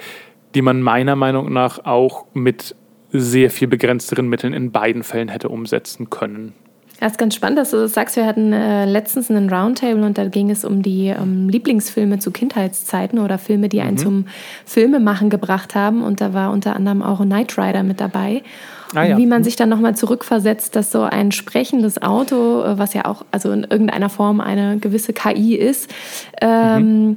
die man meiner Meinung nach auch mit sehr viel begrenzteren Mitteln in beiden Fällen hätte umsetzen können. Ja, ist ganz spannend, dass du das sagst. Wir hatten äh, letztens einen Roundtable und da ging es um die ähm, Lieblingsfilme zu Kindheitszeiten oder Filme, die einen mhm. zum Filmemachen gebracht haben. Und da war unter anderem auch Knight Rider mit dabei. Ah, ja. Wie man sich dann nochmal zurückversetzt, dass so ein sprechendes Auto, äh, was ja auch also in irgendeiner Form eine gewisse KI ist, ähm, mhm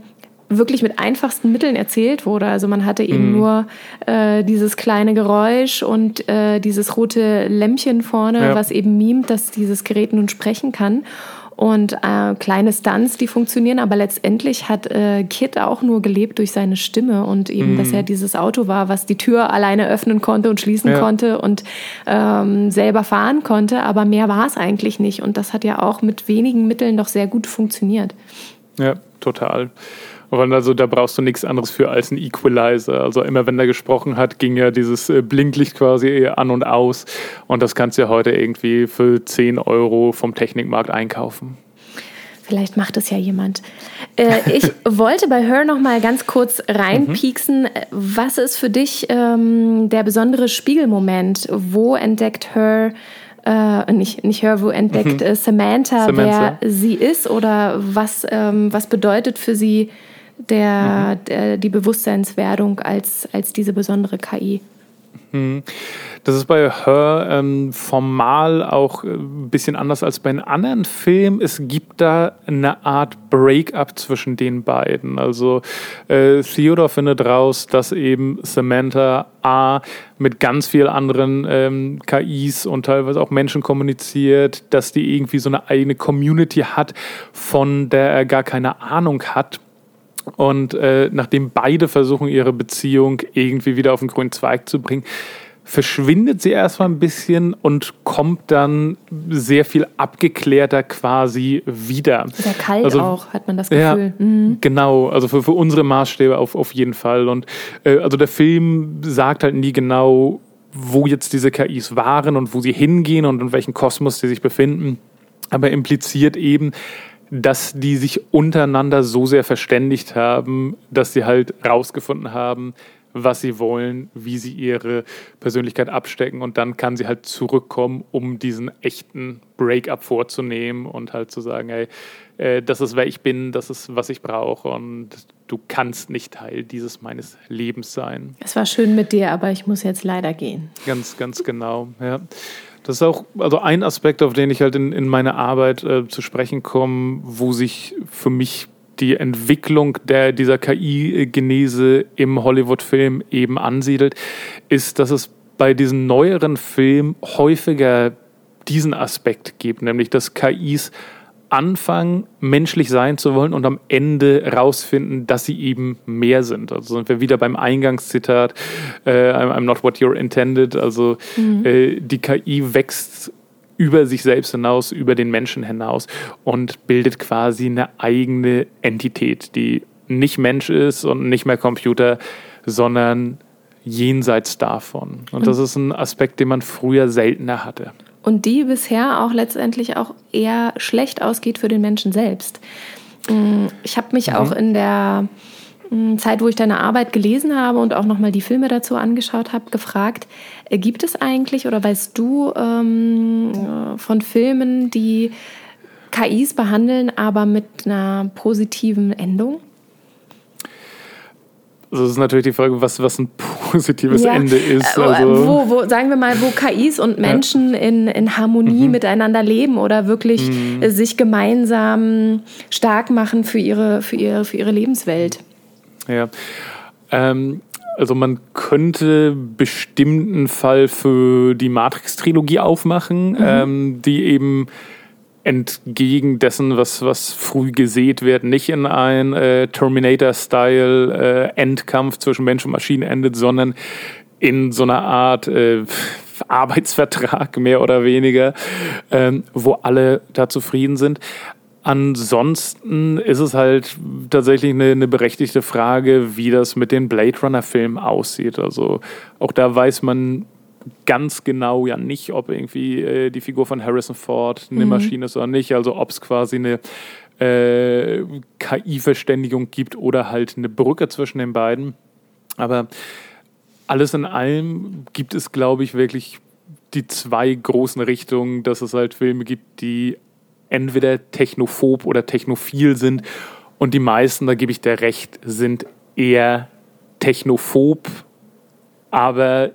wirklich mit einfachsten Mitteln erzählt wurde. Also man hatte eben mhm. nur äh, dieses kleine Geräusch und äh, dieses rote Lämpchen vorne, ja. was eben mimt, dass dieses Gerät nun sprechen kann. Und äh, kleine Stunts, die funktionieren, aber letztendlich hat äh, Kit auch nur gelebt durch seine Stimme und eben, mhm. dass er dieses Auto war, was die Tür alleine öffnen konnte und schließen ja. konnte und ähm, selber fahren konnte, aber mehr war es eigentlich nicht. Und das hat ja auch mit wenigen Mitteln doch sehr gut funktioniert. Ja, total. Und also da brauchst du nichts anderes für als ein Equalizer. Also immer wenn er gesprochen hat, ging ja dieses äh, Blinklicht quasi an und aus. Und das kannst du ja heute irgendwie für 10 Euro vom Technikmarkt einkaufen. Vielleicht macht es ja jemand. Äh, ich wollte bei Her noch mal ganz kurz reinpieksen. Mhm. Was ist für dich ähm, der besondere Spiegelmoment? Wo entdeckt Her äh, nicht, nicht Her, wo entdeckt mhm. Samantha, Samantha, wer sie ist oder was, ähm, was bedeutet für sie der, mhm. der, die Bewusstseinswerdung als, als diese besondere KI. Mhm. Das ist bei Her ähm, formal auch ein bisschen anders als bei den anderen Filmen. Es gibt da eine Art Break-up zwischen den beiden. Also äh, Theodore findet raus, dass eben Samantha A mit ganz vielen anderen ähm, KIs und teilweise auch Menschen kommuniziert, dass die irgendwie so eine eigene Community hat, von der er gar keine Ahnung hat und äh, nachdem beide versuchen, ihre Beziehung irgendwie wieder auf den grünen Zweig zu bringen, verschwindet sie erstmal ein bisschen und kommt dann sehr viel abgeklärter quasi wieder. Sehr kalt also, auch, hat man das Gefühl. Ja, mhm. Genau, also für, für unsere Maßstäbe auf, auf jeden Fall. Und äh, also der Film sagt halt nie genau, wo jetzt diese KIs waren und wo sie hingehen und in welchem Kosmos sie sich befinden. Aber impliziert eben, dass die sich untereinander so sehr verständigt haben, dass sie halt rausgefunden haben, was sie wollen, wie sie ihre Persönlichkeit abstecken und dann kann sie halt zurückkommen, um diesen echten Breakup vorzunehmen und halt zu sagen, hey, äh, das ist wer ich bin, das ist was ich brauche und du kannst nicht Teil dieses meines Lebens sein. Es war schön mit dir, aber ich muss jetzt leider gehen. Ganz, ganz genau, ja. Das ist auch also ein Aspekt, auf den ich halt in, in meiner Arbeit äh, zu sprechen komme, wo sich für mich die Entwicklung der, dieser KI-Genese im Hollywood-Film eben ansiedelt, ist, dass es bei diesen neueren Filmen häufiger diesen Aspekt gibt, nämlich dass KIs anfangen, menschlich sein zu wollen und am Ende rausfinden, dass sie eben mehr sind. Also sind wir wieder beim Eingangszitat, äh, I'm not what you're intended. Also mhm. äh, die KI wächst über sich selbst hinaus, über den Menschen hinaus und bildet quasi eine eigene Entität, die nicht Mensch ist und nicht mehr Computer, sondern jenseits davon. Und das ist ein Aspekt, den man früher seltener hatte und die bisher auch letztendlich auch eher schlecht ausgeht für den Menschen selbst. Mm, ich habe mich mhm. auch in der mm, Zeit, wo ich deine Arbeit gelesen habe und auch nochmal die Filme dazu angeschaut habe, gefragt, äh, gibt es eigentlich oder weißt du ähm, äh, von Filmen, die KIs behandeln, aber mit einer positiven Endung? Also das ist natürlich die Frage, was, was ein positives ja. Ende ist. Äh, also wo, wo, sagen wir mal, wo KIs und Menschen ja. in, in Harmonie mhm. miteinander leben oder wirklich mhm. sich gemeinsam stark machen für ihre, für ihre, für ihre Lebenswelt. Ja. Ähm, also man könnte bestimmten Fall für die Matrix-Trilogie aufmachen, mhm. ähm, die eben entgegen dessen, was, was früh gesät wird, nicht in ein äh, Terminator-Style äh, Endkampf zwischen Mensch und Maschine endet, sondern in so einer Art äh, Arbeitsvertrag mehr oder weniger, ähm, wo alle da zufrieden sind. Ansonsten ist es halt tatsächlich eine, eine, berechtigte Frage, wie das mit den Blade Runner-Filmen aussieht. Also auch da weiß man ganz genau ja nicht, ob irgendwie äh, die Figur von Harrison Ford eine mhm. Maschine ist oder nicht. Also ob es quasi eine äh, KI-Verständigung gibt oder halt eine Brücke zwischen den beiden. Aber alles in allem gibt es, glaube ich, wirklich die zwei großen Richtungen, dass es halt Filme gibt, die entweder technophob oder technophil sind. Und die meisten, da gebe ich dir recht, sind eher technophob, aber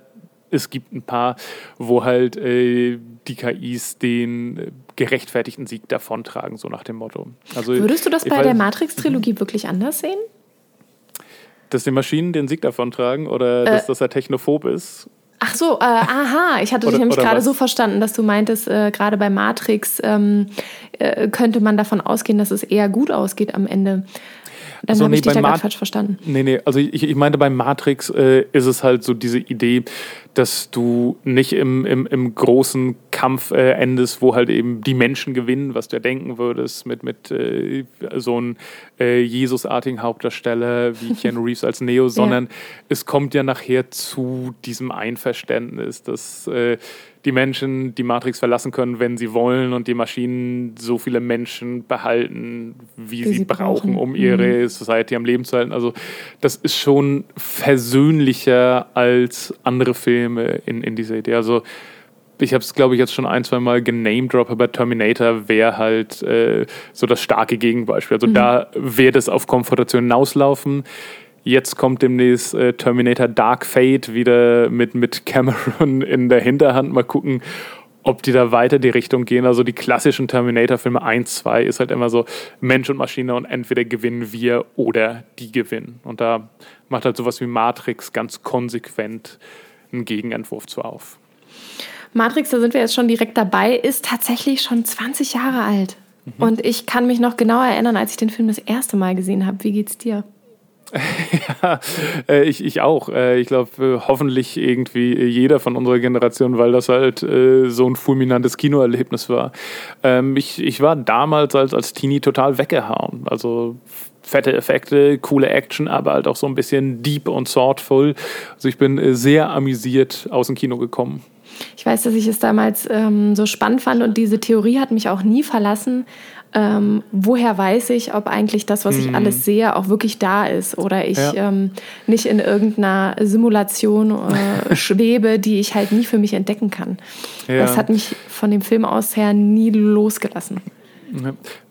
es gibt ein paar, wo halt äh, die KIs den gerechtfertigten Sieg davontragen, so nach dem Motto. Also, Würdest du das bei weiß, der Matrix-Trilogie wirklich anders sehen? Dass die Maschinen den Sieg davontragen oder äh, dass das ja technophob ist? Ach so, äh, aha, ich hatte dich nämlich gerade so verstanden, dass du meintest, äh, gerade bei Matrix ähm, äh, könnte man davon ausgehen, dass es eher gut ausgeht am Ende. Dann so, habe nee, ich dich da falsch verstanden. Nee, nee, also ich, ich meinte, bei Matrix äh, ist es halt so diese Idee, dass du nicht im, im, im großen Kampf äh, endest, wo halt eben die Menschen gewinnen, was du ja denken würdest, mit, mit äh, so einem äh, Jesus-artigen Hauptdarsteller wie Keanu Reeves als Neo, sondern ja. es kommt ja nachher zu diesem Einverständnis, dass äh, die Menschen die Matrix verlassen können, wenn sie wollen und die Maschinen so viele Menschen behalten, wie, sie, sie, brauchen, um ihre mhm. Society am Leben zu halten. Also das ist schon versöhnlicher als andere Filme in, in dieser Idee. Also ich habe es, glaube ich, jetzt schon ein, zwei Mal genamedroppt, aber Terminator wäre halt äh, so das starke Gegenbeispiel. Also mhm. da wird es auf Konfrontation hinauslaufen. Jetzt kommt demnächst äh, Terminator Dark Fate wieder mit, mit Cameron in der Hinterhand. Mal gucken, ob die da weiter die Richtung gehen. Also die klassischen Terminator-Filme 1, 2 ist halt immer so Mensch und Maschine und entweder gewinnen wir oder die gewinnen. Und da macht halt sowas wie Matrix ganz konsequent einen Gegenentwurf zu auf. Matrix, da sind wir jetzt schon direkt dabei, ist tatsächlich schon 20 Jahre alt. Mhm. Und ich kann mich noch genau erinnern, als ich den Film das erste Mal gesehen habe. Wie geht's dir? ja, äh, ich, ich auch. Äh, ich glaube, äh, hoffentlich irgendwie jeder von unserer Generation, weil das halt so ein fulminantes Kinoerlebnis war. Ähm, ich, ich war damals als, als Teenie total weggehauen. Also fette Effekte, coole Action, aber halt auch so ein bisschen deep und thoughtful. Also ich bin sehr amüsiert aus dem Kino gekommen. Ich weiß, dass ich es damals ähm, so spannend fand und diese Theorie hat mich auch nie verlassen ähm, woher weiß ich, ob eigentlich das, was ich mhm. alles sehe, auch wirklich da ist oder ich ja. ähm, nicht in irgendeiner Simulation äh, schwebe, die ich halt nie für mich entdecken kann. Ja. Das hat mich von dem Film aus her nie losgelassen.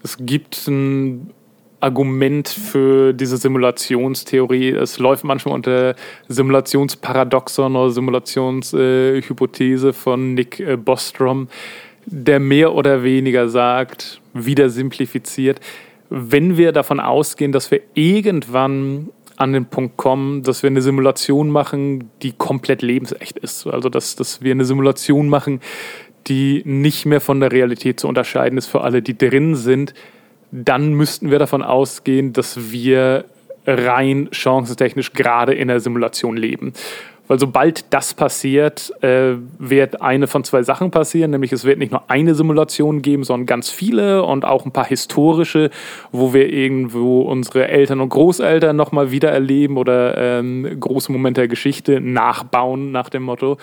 Es gibt ein Argument für diese Simulationstheorie. Es läuft manchmal unter Simulationsparadoxon oder Simulationshypothese äh, von Nick äh, Bostrom der mehr oder weniger sagt, wieder simplifiziert, wenn wir davon ausgehen, dass wir irgendwann an den Punkt kommen, dass wir eine Simulation machen, die komplett lebensecht ist. Also dass, dass wir eine Simulation machen, die nicht mehr von der Realität zu unterscheiden ist für alle, die drin sind, dann müssten wir davon ausgehen, dass wir rein chancentechnisch gerade in der Simulation leben. Weil sobald das passiert, äh, wird eine von zwei Sachen passieren, nämlich es wird nicht nur eine Simulation geben, sondern ganz viele und auch ein paar historische, wo wir irgendwo unsere Eltern und Großeltern nochmal wieder erleben oder ähm, große Momente der Geschichte nachbauen nach dem Motto.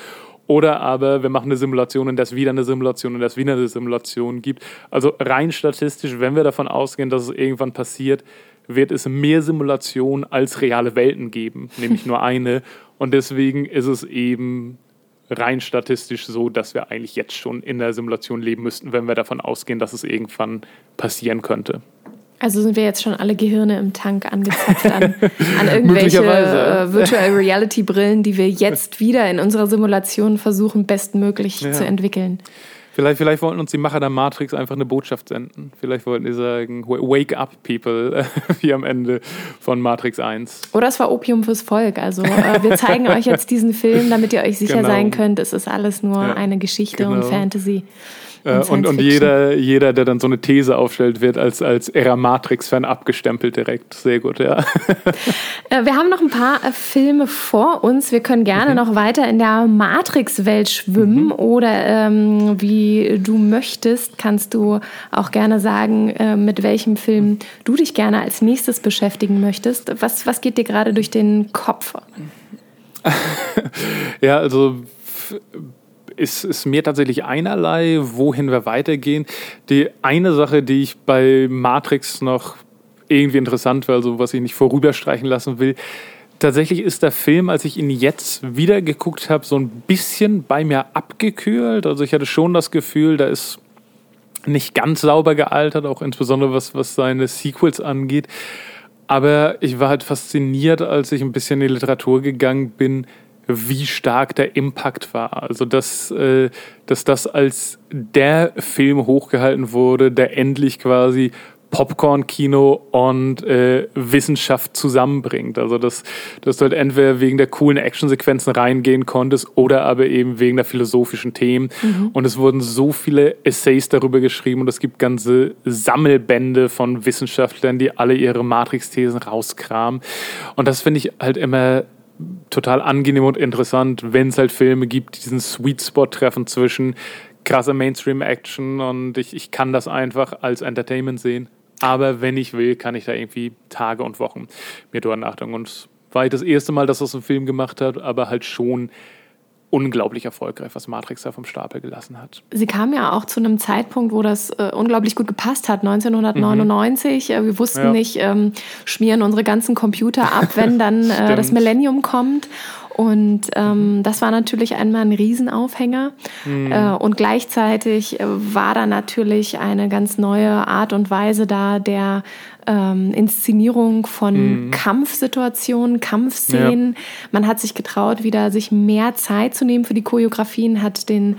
Oder aber wir machen eine Simulation, in der es wieder eine Simulation, der es wieder eine Simulation gibt. Also rein statistisch, wenn wir davon ausgehen, dass es irgendwann passiert, wird es mehr Simulationen als reale Welten geben, nämlich nur eine. Und deswegen ist es eben rein statistisch so, dass wir eigentlich jetzt schon in der Simulation leben müssten, wenn wir davon ausgehen, dass es irgendwann passieren könnte. Also sind wir jetzt schon alle Gehirne im Tank angezapft an, an irgendwelche äh, Virtual Reality Brillen, die wir jetzt wieder in unserer Simulation versuchen, bestmöglich ja. zu entwickeln. Vielleicht, vielleicht wollten uns die Macher der Matrix einfach eine Botschaft senden. Vielleicht wollten die sagen, wake up people, wie am Ende von Matrix 1. Oder es war Opium fürs Volk. Also äh, wir zeigen euch jetzt diesen Film, damit ihr euch sicher genau. sein könnt, es ist alles nur ja, eine Geschichte genau. und Fantasy. Äh, und, und jeder, jeder, der dann so eine These aufstellt, wird als, als Era Matrix-Fan abgestempelt direkt. Sehr gut, ja. Äh, wir haben noch ein paar äh, Filme vor uns. Wir können gerne mhm. noch weiter in der Matrix-Welt schwimmen mhm. oder ähm, wie du möchtest, kannst du auch gerne sagen, mit welchem Film du dich gerne als nächstes beschäftigen möchtest. Was, was geht dir gerade durch den Kopf? ja, also ist, ist mir tatsächlich einerlei, wohin wir weitergehen. Die eine Sache, die ich bei Matrix noch irgendwie interessant war, also was ich nicht vorüberstreichen lassen will, tatsächlich ist der Film, als ich ihn jetzt wieder geguckt habe, so ein bisschen bei mir abgekühlt. Also ich hatte schon das Gefühl, da ist nicht ganz sauber gealtert, auch insbesondere was, was seine Sequels angeht. Aber ich war halt fasziniert, als ich ein bisschen in die Literatur gegangen bin, wie stark der Impact war. Also dass, äh, dass das als der Film hochgehalten wurde, der endlich quasi Popcorn-Kino und äh, Wissenschaft zusammenbringt. Also dass, dass du halt entweder wegen der coolen Actionsequenzen reingehen konntest oder aber eben wegen der philosophischen Themen. Mhm. Und es wurden so viele Essays darüber geschrieben und es gibt ganze Sammelbände von Wissenschaftlern, die alle ihre Matrix-Thesen rauskramen. Und das finde ich halt immer total angenehm und interessant, wenn es halt Filme gibt, die diesen Sweet Spot treffen zwischen krasser Mainstream-Action und ich, ich kann das einfach als Entertainment sehen. Aber wenn ich will, kann ich da irgendwie Tage und Wochen mir drüber nachdenken. Und es war das erste Mal, dass das ein Film gemacht hat, aber halt schon unglaublich erfolgreich, was Matrix da vom Stapel gelassen hat. Sie kam ja auch zu einem Zeitpunkt, wo das äh, unglaublich gut gepasst hat, 1999. Mhm. Äh, wir wussten ja. nicht, ähm, schmieren unsere ganzen Computer ab, wenn dann äh, das Millennium kommt. Und ähm, mhm. das war natürlich einmal ein Riesenaufhänger. Mhm. Äh, und gleichzeitig äh, war da natürlich eine ganz neue Art und Weise da der ähm, Inszenierung von mhm. Kampfsituationen, Kampfszenen. Ja. Man hat sich getraut, wieder sich mehr Zeit zu nehmen für die Choreografien, hat den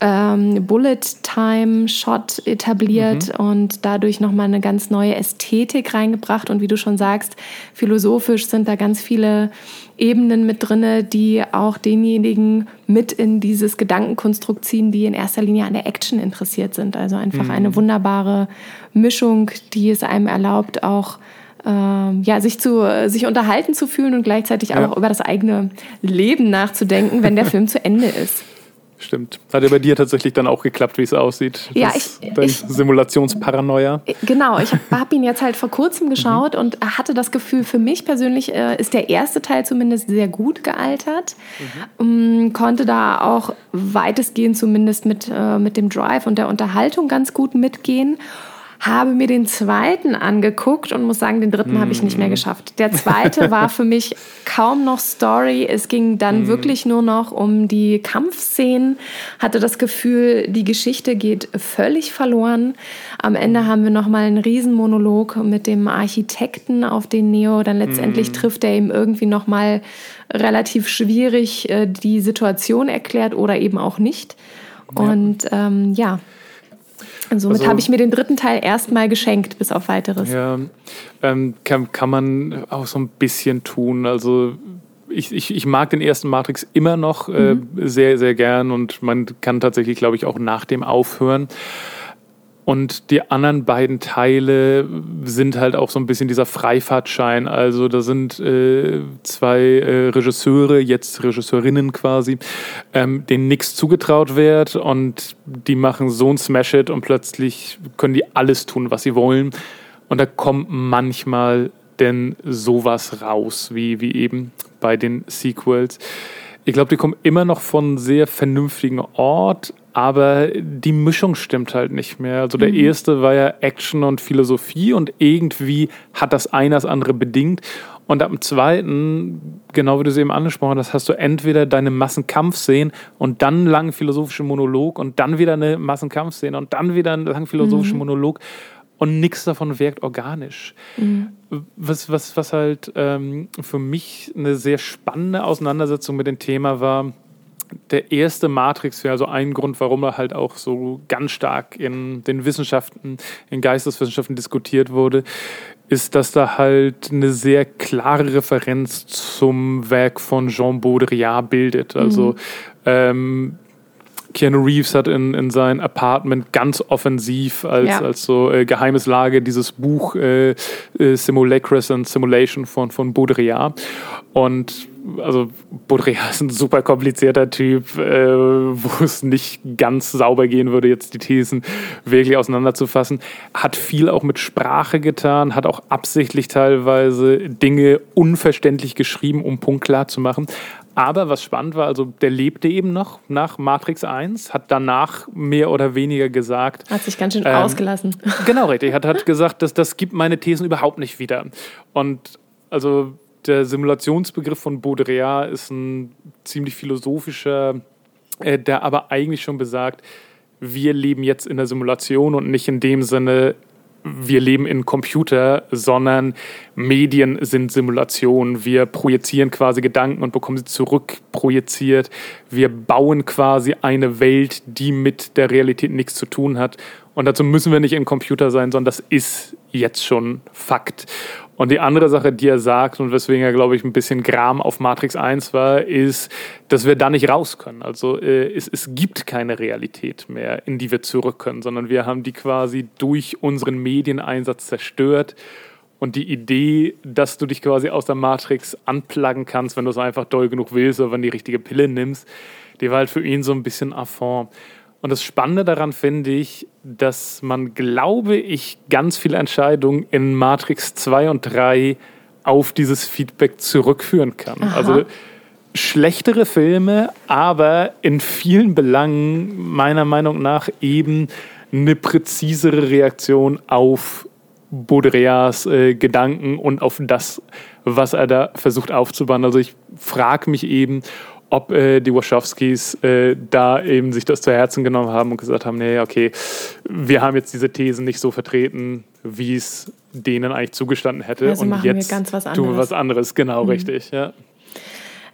ähm, Bullet Time Shot etabliert mhm. und dadurch nochmal eine ganz neue Ästhetik reingebracht. Und wie du schon sagst, philosophisch sind da ganz viele Ebenen mit drinne, die auch denjenigen mit in dieses Gedankenkonstrukt ziehen, die in erster Linie an der Action interessiert sind. Also einfach mhm. eine wunderbare Mischung, die es einem erlaubt, auch ähm, ja, sich, zu, sich unterhalten zu fühlen und gleichzeitig ja. auch über das eigene Leben nachzudenken, wenn der Film zu Ende ist. Stimmt. Hat ja bei dir tatsächlich dann auch geklappt, wie es aussieht. Ja, ich, dein ich, Simulationsparanoia. Genau, ich habe hab ihn jetzt halt vor kurzem geschaut mhm. und hatte das Gefühl, für mich persönlich äh, ist der erste Teil zumindest sehr gut gealtert. Mhm. Um, ähm, konnte da auch weitestgehend zumindest mit, äh, mit dem Drive und der Unterhaltung ganz gut mitgehen habe mir den zweiten angeguckt und muss sagen, den dritten mm. habe ich nicht mehr mm. geschafft. Der zweite war für mich kaum noch Story. Es ging dann mm. wirklich nur noch um die Kampfszenen. Hatte das Gefühl, die Geschichte geht völlig verloren. Am Ende haben wir noch mal einen Riesenmonolog mit dem Architekten, auf den Neo dann letztendlich mm. trifft, der ihm irgendwie noch mal relativ schwierig äh, die Situation erklärt oder eben auch nicht. Und ähm, ja, und somit also, habe ich mir den dritten Teil erstmal geschenkt, bis auf weiteres. Ja, ähm, kann, kann man auch so ein bisschen tun. Also ich, ich, ich mag den ersten Matrix immer noch äh, mhm. sehr, sehr gern und man kann tatsächlich, glaube ich, auch nach dem aufhören. Und die anderen beiden Teile sind halt auch so ein bisschen dieser Freifahrtschein. Also da sind äh, zwei äh, Regisseure, jetzt Regisseurinnen quasi, ähm, denen nichts zugetraut wird und die machen so ein Smash-It und plötzlich können die alles tun, was sie wollen. Und da kommt manchmal denn sowas raus, wie, wie eben bei den Sequels. Ich glaube, die kommen immer noch von sehr vernünftigen Ort, aber die Mischung stimmt halt nicht mehr. Also der mhm. erste war ja Action und Philosophie und irgendwie hat das eine das andere bedingt. Und ab dem zweiten, genau wie du es eben angesprochen hast, hast du entweder deine Massenkampfszenen und dann einen langen philosophischen Monolog und dann wieder eine Massenkampfszene und dann wieder einen langen philosophischen mhm. Monolog und nichts davon wirkt organisch. Mhm. Was, was, was halt ähm, für mich eine sehr spannende Auseinandersetzung mit dem Thema war, der erste Matrix wäre also ein Grund, warum er halt auch so ganz stark in den Wissenschaften, in Geisteswissenschaften diskutiert wurde, ist, dass da halt eine sehr klare Referenz zum Werk von Jean Baudrillard bildet. Also mhm. ähm, Keanu Reeves hat in, in sein Apartment ganz offensiv als, ja. als so äh, geheimes Lage dieses Buch äh, äh, Simulacrus and Simulation von, von Baudrillard. Und also Baudrillard ist ein super komplizierter Typ, äh, wo es nicht ganz sauber gehen würde, jetzt die Thesen wirklich auseinanderzufassen. Hat viel auch mit Sprache getan, hat auch absichtlich teilweise Dinge unverständlich geschrieben, um Punkt klar zu machen. Aber was spannend war, also der lebte eben noch nach Matrix 1, hat danach mehr oder weniger gesagt. Hat sich ganz schön ähm, ausgelassen. Genau, richtig. Hat, hat gesagt, dass das gibt meine Thesen überhaupt nicht wieder. Und also der Simulationsbegriff von Baudrillard ist ein ziemlich philosophischer, äh, der aber eigentlich schon besagt, wir leben jetzt in der Simulation und nicht in dem Sinne, wir leben in Computer, sondern Medien sind Simulationen. Wir projizieren quasi Gedanken und bekommen sie zurückprojiziert. Wir bauen quasi eine Welt, die mit der Realität nichts zu tun hat. Und dazu müssen wir nicht in Computer sein, sondern das ist jetzt schon Fakt. Und die andere Sache, die er sagt und weswegen er, glaube ich, ein bisschen Gram auf Matrix 1 war, ist, dass wir da nicht raus können. Also äh, es, es gibt keine Realität mehr, in die wir zurück können, sondern wir haben die quasi durch unseren Medieneinsatz zerstört. Und die Idee, dass du dich quasi aus der Matrix anpluggen kannst, wenn du es einfach doll genug willst oder wenn du die richtige Pille nimmst, die war halt für ihn so ein bisschen affront. Und das Spannende daran finde ich, dass man, glaube ich, ganz viele Entscheidungen in Matrix 2 und 3 auf dieses Feedback zurückführen kann. Aha. Also schlechtere Filme, aber in vielen Belangen meiner Meinung nach eben eine präzisere Reaktion auf Baudrillards äh, Gedanken und auf das, was er da versucht aufzubauen. Also ich frage mich eben, ob äh, die Wachowskis äh, da eben sich das zu Herzen genommen haben und gesagt haben, nee, okay, wir haben jetzt diese Thesen nicht so vertreten, wie es denen eigentlich zugestanden hätte. Also und jetzt tun wir was anderes, genau, mhm. richtig, ja.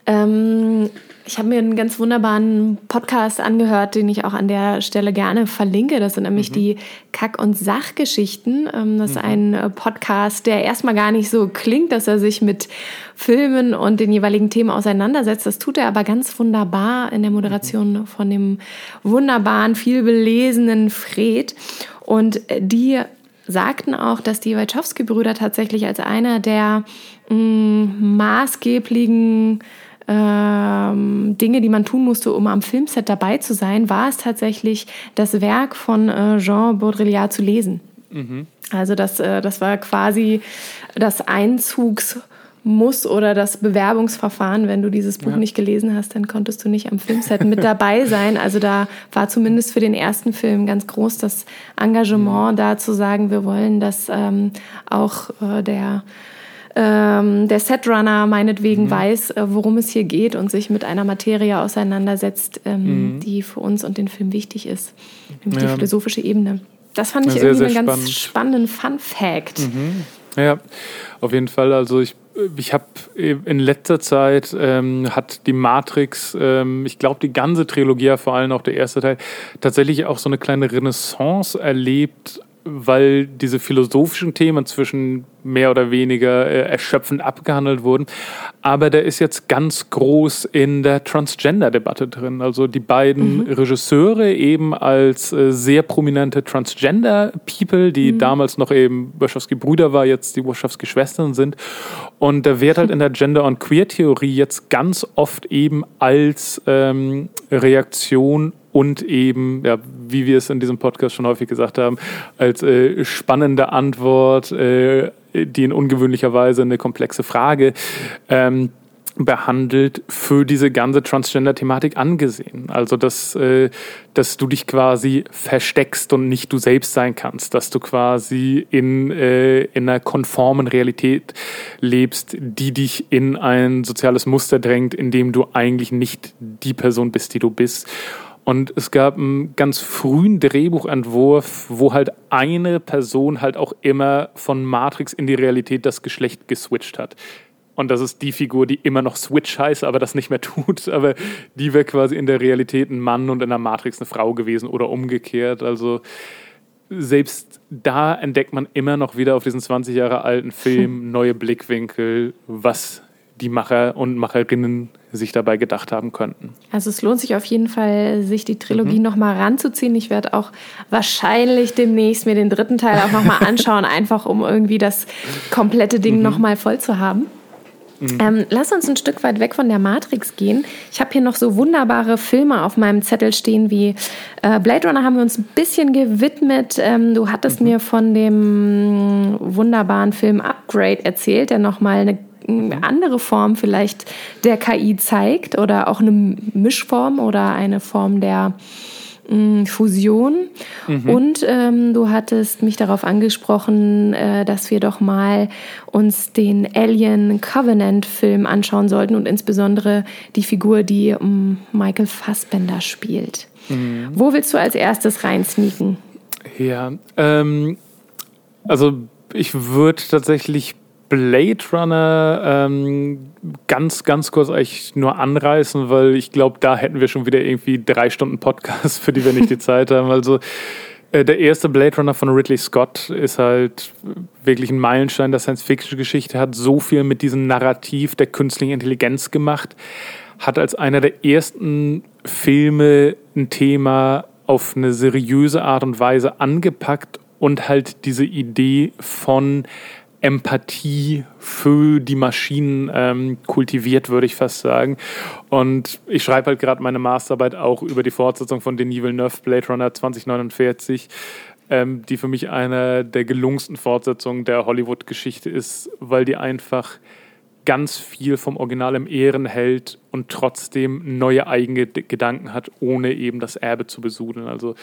Ähm, ich habe mir einen ganz wunderbaren Podcast angehört, den ich auch an der Stelle gerne verlinke. Das sind nämlich mhm. die Kack- und Sachgeschichten. Ähm, das ist mhm. ein äh, Podcast, der erstmal gar nicht so klingt, dass er sich mit Filmen und den jeweiligen Themen auseinandersetzt. Das tut er aber ganz wunderbar in der Moderation mhm. von dem wunderbaren, vielbelesenen Fred. Und die sagten auch, dass die Wachowski-Brüder tatsächlich als einer der mh, mm, maßgeblichen ähm, Dinge, die man tun musste, um am Filmset dabei zu sein, war es tatsächlich, das Werk von äh, Jean Baudrillard zu lesen. Mhm. Also das, äh, das war quasi das Einzugsmuss oder das Bewerbungsverfahren. Wenn du dieses Buch ja. nicht gelesen hast, dann konntest du nicht am Filmset mit dabei sein. Also da war zumindest für den ersten Film ganz groß das Engagement mhm. da zu sagen, wir wollen, dass ähm, auch äh, der ähm, der Setrunner meinetwegen mhm. weiß, äh, worum es hier geht und sich mit einer Materie auseinandersetzt, ähm, mhm. die für uns und den Film wichtig ist, nämlich ja. die philosophische Ebene. Das fand ich ja, irgendwie einen ganz spannenden Fun Fact. Mhm. Ja, auf jeden Fall. Also ich, ich habe in letzter Zeit ähm, hat die Matrix, ähm, ich glaube die ganze Trilogie, vor allem auch der erste Teil, tatsächlich auch so eine kleine Renaissance erlebt, weil diese philosophischen Themen zwischen mehr oder weniger äh, erschöpfend abgehandelt wurden. Aber der ist jetzt ganz groß in der Transgender-Debatte drin. Also die beiden mhm. Regisseure eben als äh, sehr prominente Transgender-People, die mhm. damals noch eben Wachowski-Brüder war, jetzt die Wachowski-Schwestern sind. Und der wird halt in der Gender- und Queer-Theorie jetzt ganz oft eben als ähm, Reaktion und eben, ja, wie wir es in diesem Podcast schon häufig gesagt haben, als äh, spannende Antwort, äh, die in ungewöhnlicher Weise eine komplexe Frage ähm, behandelt, für diese ganze Transgender-Thematik angesehen. Also, dass, äh, dass du dich quasi versteckst und nicht du selbst sein kannst, dass du quasi in, äh, in einer konformen Realität lebst, die dich in ein soziales Muster drängt, in dem du eigentlich nicht die Person bist, die du bist. Und es gab einen ganz frühen Drehbuchentwurf, wo halt eine Person halt auch immer von Matrix in die Realität das Geschlecht geswitcht hat. Und das ist die Figur, die immer noch Switch heißt, aber das nicht mehr tut. Aber die wäre quasi in der Realität ein Mann und in der Matrix eine Frau gewesen oder umgekehrt. Also selbst da entdeckt man immer noch wieder auf diesen 20 Jahre alten Film neue Blickwinkel, was die Macher und Macherinnen sich dabei gedacht haben könnten. Also es lohnt sich auf jeden Fall, sich die Trilogie mhm. nochmal ranzuziehen. Ich werde auch wahrscheinlich demnächst mir den dritten Teil auch nochmal anschauen, einfach um irgendwie das komplette Ding mhm. nochmal voll zu haben. Mhm. Ähm, lass uns ein Stück weit weg von der Matrix gehen. Ich habe hier noch so wunderbare Filme auf meinem Zettel stehen wie äh, Blade Runner haben wir uns ein bisschen gewidmet. Ähm, du hattest mhm. mir von dem wunderbaren Film Upgrade erzählt, der nochmal eine eine andere Form vielleicht der KI zeigt oder auch eine Mischform oder eine Form der Fusion. Mhm. Und ähm, du hattest mich darauf angesprochen, äh, dass wir doch mal uns den Alien Covenant Film anschauen sollten und insbesondere die Figur, die ähm, Michael Fassbender spielt. Mhm. Wo willst du als erstes reinsneaken? Ja, ähm, also ich würde tatsächlich Blade Runner ähm, ganz, ganz kurz eigentlich nur anreißen, weil ich glaube, da hätten wir schon wieder irgendwie drei Stunden Podcast, für die wir nicht die Zeit haben. Also äh, der erste Blade Runner von Ridley Scott ist halt wirklich ein Meilenstein der Science-Fiction-Geschichte, hat so viel mit diesem Narrativ der künstlichen Intelligenz gemacht, hat als einer der ersten Filme ein Thema auf eine seriöse Art und Weise angepackt und halt diese Idee von Empathie für die Maschinen ähm, kultiviert, würde ich fast sagen. Und ich schreibe halt gerade meine Masterarbeit auch über die Fortsetzung von Denis Villeneuve, Blade Runner 2049, ähm, die für mich eine der gelungensten Fortsetzungen der Hollywood-Geschichte ist, weil die einfach ganz viel vom Original im Ehren hält und trotzdem neue eigene Gedanken hat, ohne eben das Erbe zu besudeln. Also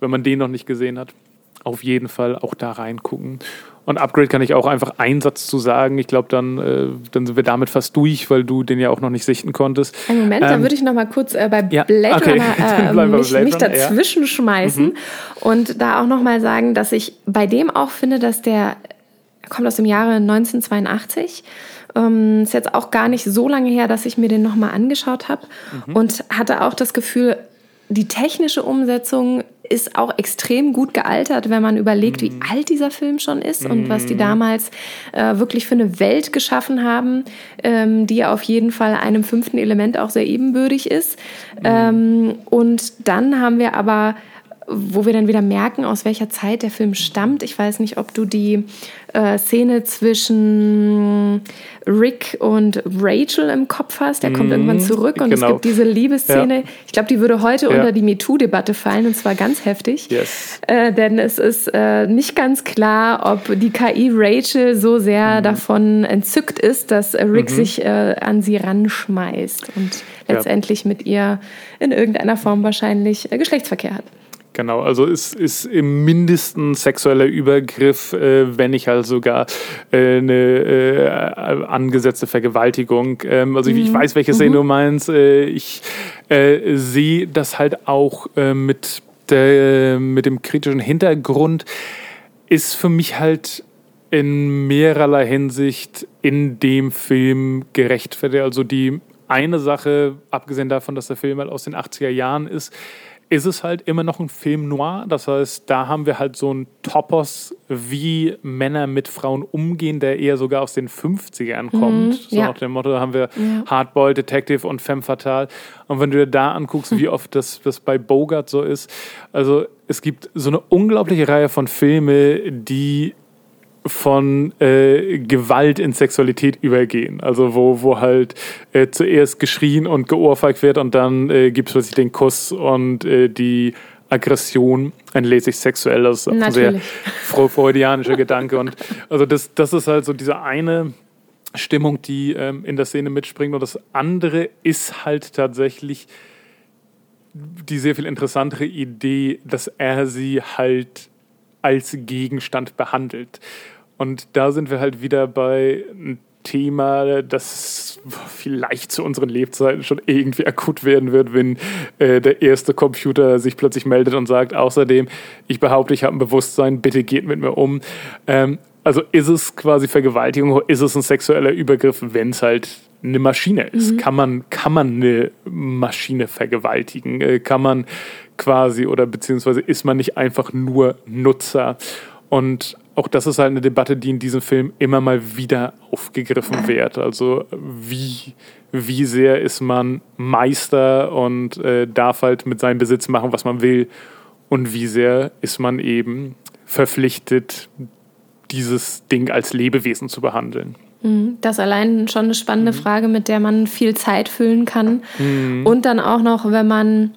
wenn man den noch nicht gesehen hat, auf jeden Fall auch da reingucken. Und Upgrade kann ich auch einfach einen Satz zu sagen. Ich glaube, dann, äh, dann sind wir damit fast durch, weil du den ja auch noch nicht sichten konntest. Einen Moment, ähm, da würde ich noch mal kurz äh, bei ja, Blade okay. Runner äh, mich, Blade mich dazwischen ja. schmeißen mhm. und da auch noch mal sagen, dass ich bei dem auch finde, dass der kommt aus dem Jahre 1982 ähm, ist jetzt auch gar nicht so lange her, dass ich mir den nochmal angeschaut habe mhm. und hatte auch das Gefühl, die technische Umsetzung ist auch extrem gut gealtert, wenn man überlegt, wie mhm. alt dieser Film schon ist und was die mhm. damals äh, wirklich für eine Welt geschaffen haben, ähm, die auf jeden Fall einem fünften Element auch sehr ebenbürtig ist. Mm. Ähm, und dann haben wir aber wo wir dann wieder merken, aus welcher Zeit der Film stammt. Ich weiß nicht, ob du die äh, Szene zwischen Rick und Rachel im Kopf hast. Der kommt irgendwann mhm, zurück und genau. es gibt diese Liebesszene. Ja. Ich glaube, die würde heute ja. unter die MeToo-Debatte fallen und zwar ganz heftig. Yes. Äh, denn es ist äh, nicht ganz klar, ob die KI Rachel so sehr mhm. davon entzückt ist, dass Rick mhm. sich äh, an sie ranschmeißt und letztendlich ja. mit ihr in irgendeiner Form wahrscheinlich äh, Geschlechtsverkehr hat. Genau, also es ist im mindesten sexueller Übergriff, äh, wenn nicht halt sogar äh, eine äh, angesetzte Vergewaltigung. Ähm, also mhm. ich, weiß, welche Szene mhm. du meinst. Äh, ich äh, sehe das halt auch äh, mit, der, mit dem kritischen Hintergrund. Ist für mich halt in mehrerlei Hinsicht in dem Film gerechtfertigt. Also die eine Sache, abgesehen davon, dass der Film halt aus den 80er Jahren ist, ist es halt immer noch ein Film noir. Das heißt, da haben wir halt so ein Topos, wie Männer mit Frauen umgehen, der eher sogar aus den 50ern kommt. Mhm, so ja. nach dem Motto haben wir ja. Hardboiled Detective und Femme Fatale. Und wenn du dir da anguckst, wie oft das, das bei Bogart so ist, also es gibt so eine unglaubliche Reihe von Filmen, die von äh, Gewalt in Sexualität übergehen. Also wo, wo halt äh, zuerst geschrien und geohrfeigt wird und dann äh, gibt es plötzlich den Kuss und äh, die Aggression entlädt sich sexuell. Das ist ein sehr freudianischer Gedanke. Und also das, das ist halt so diese eine Stimmung, die ähm, in der Szene mitspringt. Und das andere ist halt tatsächlich die sehr viel interessantere Idee, dass er sie halt als Gegenstand behandelt. Und da sind wir halt wieder bei einem Thema, das vielleicht zu unseren Lebzeiten schon irgendwie akut werden wird, wenn äh, der erste Computer sich plötzlich meldet und sagt, außerdem, ich behaupte, ich habe ein Bewusstsein, bitte geht mit mir um. Ähm, also ist es quasi Vergewaltigung, ist es ein sexueller Übergriff, wenn es halt eine Maschine ist? Mhm. Kann, man, kann man eine Maschine vergewaltigen? Äh, kann man quasi oder beziehungsweise ist man nicht einfach nur Nutzer? Und auch das ist halt eine Debatte, die in diesem Film immer mal wieder aufgegriffen wird. Also wie, wie sehr ist man Meister und äh, darf halt mit seinem Besitz machen, was man will und wie sehr ist man eben verpflichtet, dieses Ding als Lebewesen zu behandeln. Mhm. Das allein schon eine spannende mhm. Frage, mit der man viel Zeit füllen kann. Mhm. Und dann auch noch, wenn man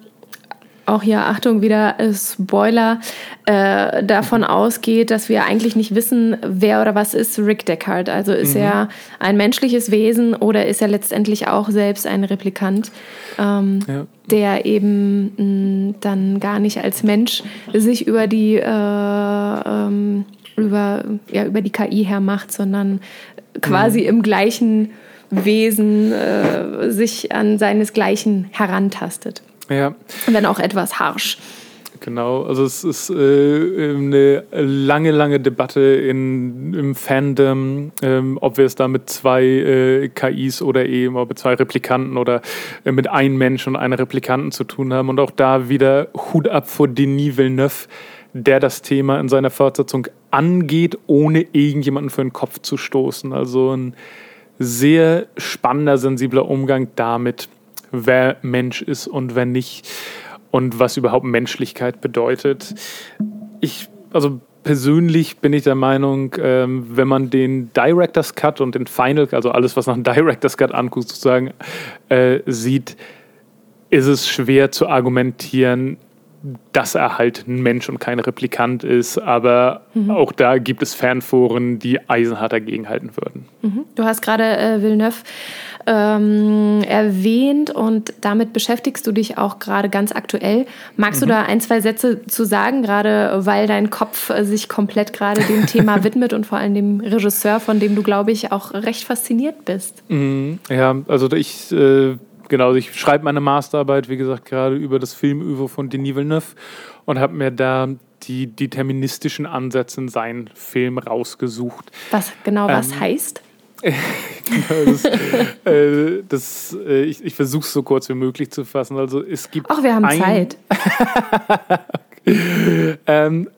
auch hier, Achtung, wieder Spoiler, äh, davon ausgeht, dass wir eigentlich nicht wissen, wer oder was ist Rick Deckard. Also ist mhm. er ein menschliches Wesen oder ist er letztendlich auch selbst ein Replikant, ähm, ja. der eben mh, dann gar nicht als Mensch sich über die, äh, ähm, über, ja, über die KI hermacht, sondern quasi mhm. im gleichen Wesen äh, sich an seinesgleichen herantastet. Ja. Wenn auch etwas harsch. Genau, also es ist äh, eine lange, lange Debatte in, im Fandom, ähm, ob wir es da mit zwei äh, KIs oder eben mit zwei Replikanten oder äh, mit einem Menschen und einer Replikanten zu tun haben. Und auch da wieder Hut ab vor Denis Villeneuve, der das Thema in seiner Fortsetzung angeht, ohne irgendjemanden für den Kopf zu stoßen. Also ein sehr spannender, sensibler Umgang damit wer Mensch ist und wer nicht und was überhaupt Menschlichkeit bedeutet. Ich, also persönlich bin ich der Meinung, ähm, wenn man den Director's Cut und den Final, also alles, was nach dem Director's Cut anguckt, sozusagen, äh, sieht, ist es schwer zu argumentieren, dass er halt ein Mensch und kein Replikant ist. Aber mhm. auch da gibt es Fanforen, die eisenhart dagegenhalten würden. Mhm. Du hast gerade äh, Villeneuve ähm, erwähnt und damit beschäftigst du dich auch gerade ganz aktuell. Magst mhm. du da ein, zwei Sätze zu sagen, gerade weil dein Kopf äh, sich komplett gerade dem Thema widmet und vor allem dem Regisseur, von dem du, glaube ich, auch recht fasziniert bist? Mhm. Ja, also ich. Äh Genau, ich schreibe meine Masterarbeit, wie gesagt, gerade über das Filmüvo von Denis Villeneuve und habe mir da die deterministischen Ansätze in seinen Film rausgesucht. Was genau was ähm, heißt? Genau, das, äh, das äh, ich, ich versuche es so kurz wie möglich zu fassen. Also es gibt. Ach, wir haben ein, Zeit. ähm,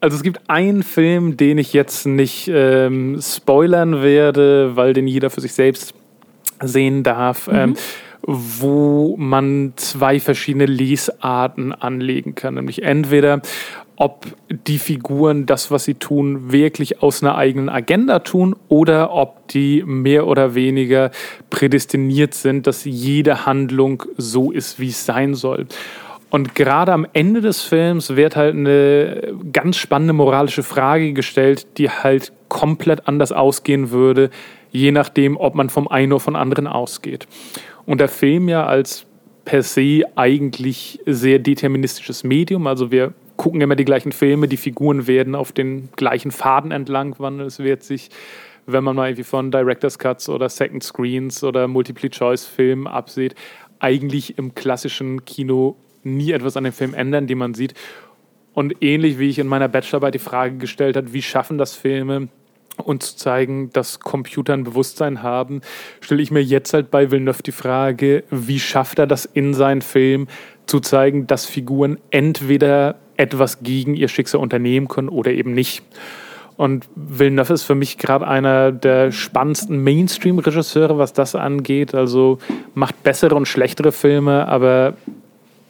also es gibt einen Film, den ich jetzt nicht ähm, spoilern werde, weil den jeder für sich selbst sehen darf. Mhm. Ähm, wo man zwei verschiedene Lesarten anlegen kann. Nämlich entweder ob die Figuren das, was sie tun, wirklich aus einer eigenen Agenda tun oder ob die mehr oder weniger prädestiniert sind, dass jede Handlung so ist, wie es sein soll. Und gerade am Ende des Films wird halt eine ganz spannende moralische Frage gestellt, die halt komplett anders ausgehen würde, je nachdem, ob man vom einen oder von anderen ausgeht. Und der Film ja als per se eigentlich sehr deterministisches Medium. Also wir gucken immer die gleichen Filme, die Figuren werden auf den gleichen Faden entlang wandeln. Es wird sich, wenn man mal irgendwie von Director's Cuts oder Second Screens oder Multiple-Choice-Filmen absieht, eigentlich im klassischen Kino nie etwas an dem Film ändern, die man sieht. Und ähnlich wie ich in meiner Bachelorarbeit die Frage gestellt habe, wie schaffen das Filme, und zu zeigen, dass Computer ein Bewusstsein haben, stelle ich mir jetzt halt bei Villeneuve die Frage, wie schafft er das in seinen Film, zu zeigen, dass Figuren entweder etwas gegen ihr Schicksal unternehmen können oder eben nicht. Und Villeneuve ist für mich gerade einer der spannendsten Mainstream-Regisseure, was das angeht. Also macht bessere und schlechtere Filme, aber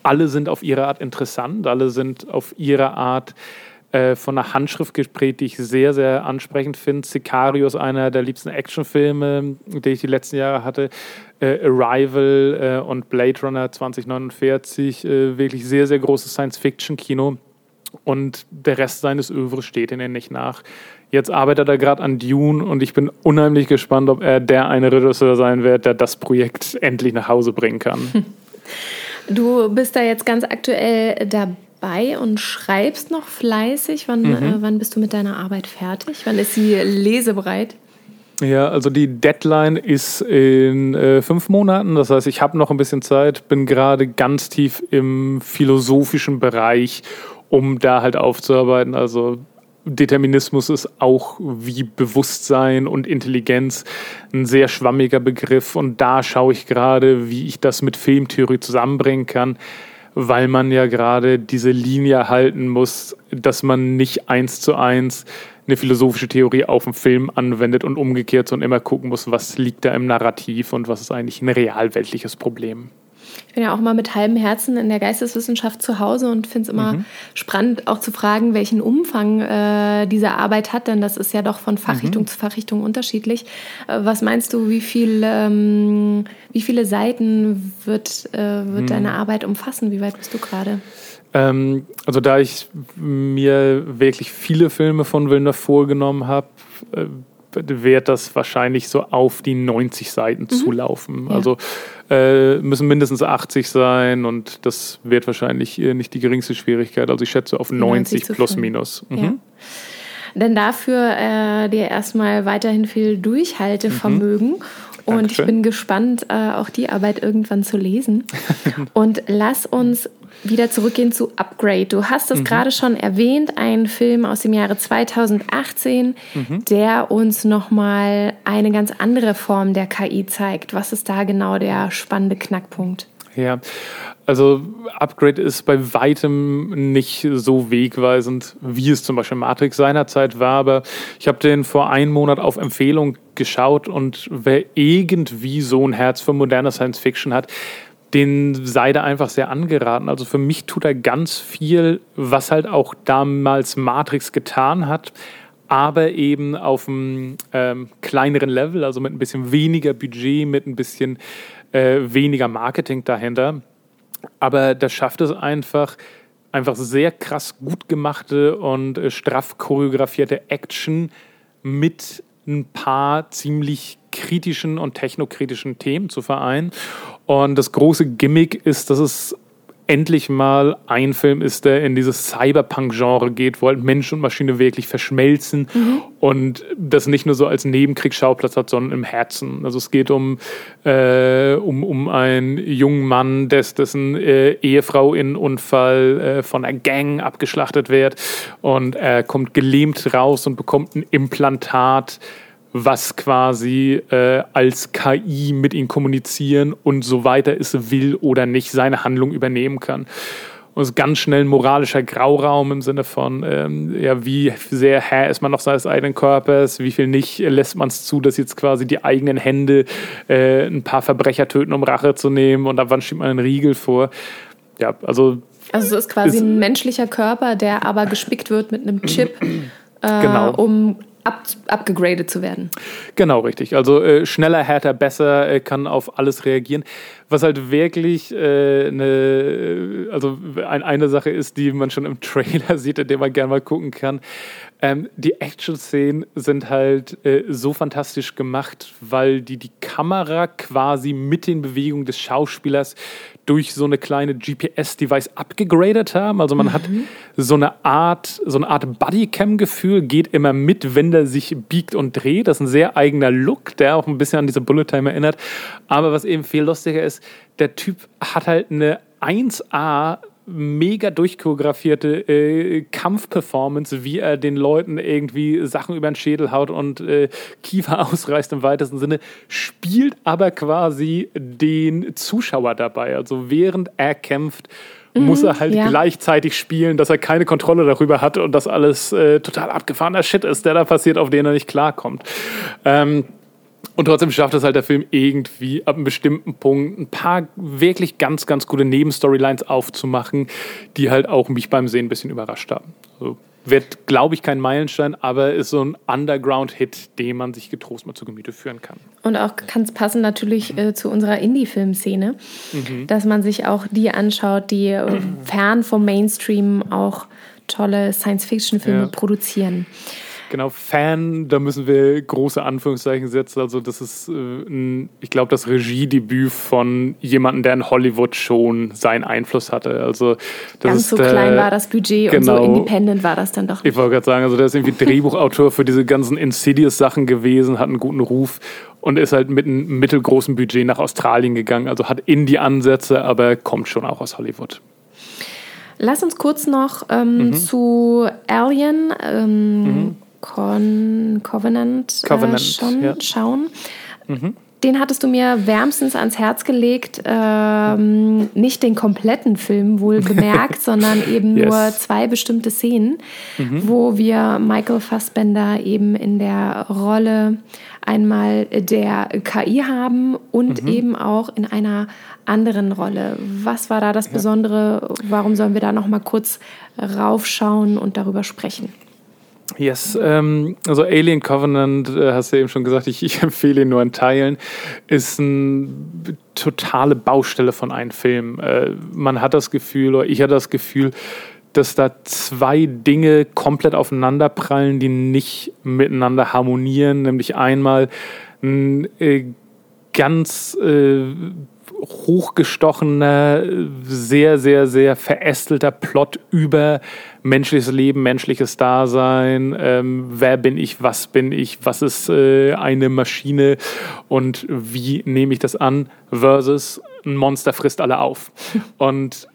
alle sind auf ihre Art interessant, alle sind auf ihre Art äh, von einer Handschrift geprägt, die ich sehr, sehr ansprechend finde. Sicario ist einer der liebsten Actionfilme, die ich die letzten Jahre hatte. Äh, Arrival äh, und Blade Runner 2049, äh, wirklich sehr, sehr großes Science-Fiction-Kino. Und der Rest seines Övres steht ihnen nicht nach. Jetzt arbeitet er gerade an Dune und ich bin unheimlich gespannt, ob er der eine Regisseur sein wird, der das Projekt endlich nach Hause bringen kann. Du bist da jetzt ganz aktuell dabei und schreibst noch fleißig. Wann, mhm. äh, wann bist du mit deiner Arbeit fertig? Wann ist sie lesebereit? Ja, also die Deadline ist in äh, fünf Monaten. Das heißt, ich habe noch ein bisschen Zeit, bin gerade ganz tief im philosophischen Bereich, um da halt aufzuarbeiten. Also Determinismus ist auch wie Bewusstsein und Intelligenz ein sehr schwammiger Begriff. Und da schaue ich gerade, wie ich das mit Filmtheorie zusammenbringen kann, weil man ja gerade diese Linie halten muss, dass man nicht eins zu eins eine philosophische Theorie auf den Film anwendet und umgekehrt, sondern immer gucken muss, was liegt da im Narrativ und was ist eigentlich ein realweltliches Problem. Ich bin ja auch mal mit halbem Herzen in der Geisteswissenschaft zu Hause und finde es immer mhm. spannend, auch zu fragen, welchen Umfang äh, diese Arbeit hat, denn das ist ja doch von Fachrichtung mhm. zu Fachrichtung unterschiedlich. Äh, was meinst du, wie, viel, ähm, wie viele Seiten wird, äh, wird mhm. deine Arbeit umfassen? Wie weit bist du gerade? Ähm, also da ich mir wirklich viele Filme von Villeneuve vorgenommen habe, äh, wird das wahrscheinlich so auf die 90 Seiten mhm. zulaufen. Ja. Also äh, müssen mindestens 80 sein und das wird wahrscheinlich äh, nicht die geringste Schwierigkeit. Also ich schätze auf 90, 90 plus minus. Mhm. Ja. Denn dafür äh, dir erstmal weiterhin viel Durchhaltevermögen. Mhm. Und Dankeschön. ich bin gespannt, äh, auch die Arbeit irgendwann zu lesen. Und lass uns wieder zurückgehen zu Upgrade. Du hast es mhm. gerade schon erwähnt, ein Film aus dem Jahre 2018, mhm. der uns nochmal eine ganz andere Form der KI zeigt. Was ist da genau der spannende Knackpunkt? Ja, also Upgrade ist bei weitem nicht so wegweisend, wie es zum Beispiel Matrix seinerzeit war, aber ich habe den vor einem Monat auf Empfehlung geschaut und wer irgendwie so ein Herz für moderne Science Fiction hat, den sei da einfach sehr angeraten. Also für mich tut er ganz viel, was halt auch damals Matrix getan hat, aber eben auf einem ähm, kleineren Level, also mit ein bisschen weniger Budget, mit ein bisschen äh, weniger Marketing dahinter. Aber das schafft es einfach, einfach sehr krass gut gemachte und äh, straff choreografierte Action mit ein paar ziemlich kritischen und technokritischen Themen zu vereinen. Und das große Gimmick ist, dass es endlich mal ein Film ist, der in dieses Cyberpunk-Genre geht, wo halt Mensch und Maschine wirklich verschmelzen mhm. und das nicht nur so als Nebenkriegsschauplatz hat, sondern im Herzen. Also es geht um, äh, um, um einen jungen Mann, des, dessen äh, Ehefrau in Unfall äh, von einer Gang abgeschlachtet wird und er kommt gelähmt raus und bekommt ein Implantat, was quasi äh, als KI mit ihm kommunizieren und so weiter es will oder nicht seine Handlung übernehmen kann. Und es ist ganz schnell ein moralischer Grauraum im Sinne von, ähm, ja, wie sehr Herr ist man noch seines eigenen Körpers, wie viel nicht lässt man es zu, dass jetzt quasi die eigenen Hände äh, ein paar Verbrecher töten, um Rache zu nehmen und ab wann schiebt man einen Riegel vor. Ja, also. Also es ist quasi ist, ein menschlicher Körper, der aber gespickt wird mit einem Chip, äh, genau. um ab, abgegradet zu werden. Genau, richtig. Also äh, schneller, härter, besser, äh, kann auf alles reagieren. Was halt wirklich äh, eine, also ein, eine Sache ist, die man schon im Trailer sieht, in dem man gerne mal gucken kann. Ähm, die Action-Szenen sind halt äh, so fantastisch gemacht, weil die die Kamera quasi mit den Bewegungen des Schauspielers durch so eine kleine GPS-Device abgegradet haben. Also man mhm. hat so eine Art, so eine Art Bodycam-Gefühl, geht immer mit, wenn der sich biegt und dreht. Das ist ein sehr eigener Look, der auch ein bisschen an diese Bullet Time erinnert. Aber was eben viel lustiger ist, der Typ hat halt eine 1A mega durchchoreografierte äh, Kampfperformance, wie er den Leuten irgendwie Sachen über den Schädel haut und äh, Kiefer ausreißt im weitesten Sinne, spielt aber quasi den Zuschauer dabei. Also während er kämpft, mhm, muss er halt ja. gleichzeitig spielen, dass er keine Kontrolle darüber hat und dass alles äh, total abgefahrener Shit ist, der da passiert, auf den er nicht klarkommt. Ähm, und trotzdem schafft es halt der Film irgendwie ab einem bestimmten Punkt ein paar wirklich ganz, ganz gute Nebenstorylines aufzumachen, die halt auch mich beim Sehen ein bisschen überrascht haben. Also wird, glaube ich, kein Meilenstein, aber ist so ein Underground-Hit, den man sich getrost mal zu Gemüte führen kann. Und auch kann es passen natürlich äh, zu unserer Indie-Film-Szene, mhm. dass man sich auch die anschaut, die äh, fern vom Mainstream auch tolle Science-Fiction-Filme ja. produzieren. Genau, Fan, da müssen wir große Anführungszeichen setzen. Also, das ist, äh, ein, ich glaube, das Regiedebüt von jemandem, der in Hollywood schon seinen Einfluss hatte. Also, Ganz so der, klein war das Budget genau, und so independent war das dann doch. Ich wollte gerade sagen, also, der ist irgendwie Drehbuchautor für diese ganzen Insidious-Sachen gewesen, hat einen guten Ruf und ist halt mit einem mittelgroßen Budget nach Australien gegangen. Also, hat Indie-Ansätze, aber kommt schon auch aus Hollywood. Lass uns kurz noch ähm, mhm. zu Alien. Ähm, mhm Con Covenant, äh, Covenant äh, schon ja. schauen. Mhm. Den hattest du mir wärmstens ans Herz gelegt. Ähm, nicht den kompletten Film wohl bemerkt, sondern eben yes. nur zwei bestimmte Szenen, mhm. wo wir Michael Fassbender eben in der Rolle einmal der KI haben und mhm. eben auch in einer anderen Rolle. Was war da das Besondere? Warum sollen wir da noch mal kurz raufschauen und darüber sprechen? Yes, ähm, also Alien Covenant, äh, hast du eben schon gesagt, ich, ich, empfehle ihn nur in Teilen, ist eine totale Baustelle von einem Film. Äh, man hat das Gefühl, oder ich hatte das Gefühl, dass da zwei Dinge komplett aufeinanderprallen, die nicht miteinander harmonieren. Nämlich einmal ein äh, ganz äh, hochgestochener, sehr, sehr, sehr verästelter Plot über menschliches Leben, menschliches Dasein, ähm, wer bin ich, was bin ich, was ist äh, eine Maschine und wie nehme ich das an, versus ein Monster frisst alle auf. Und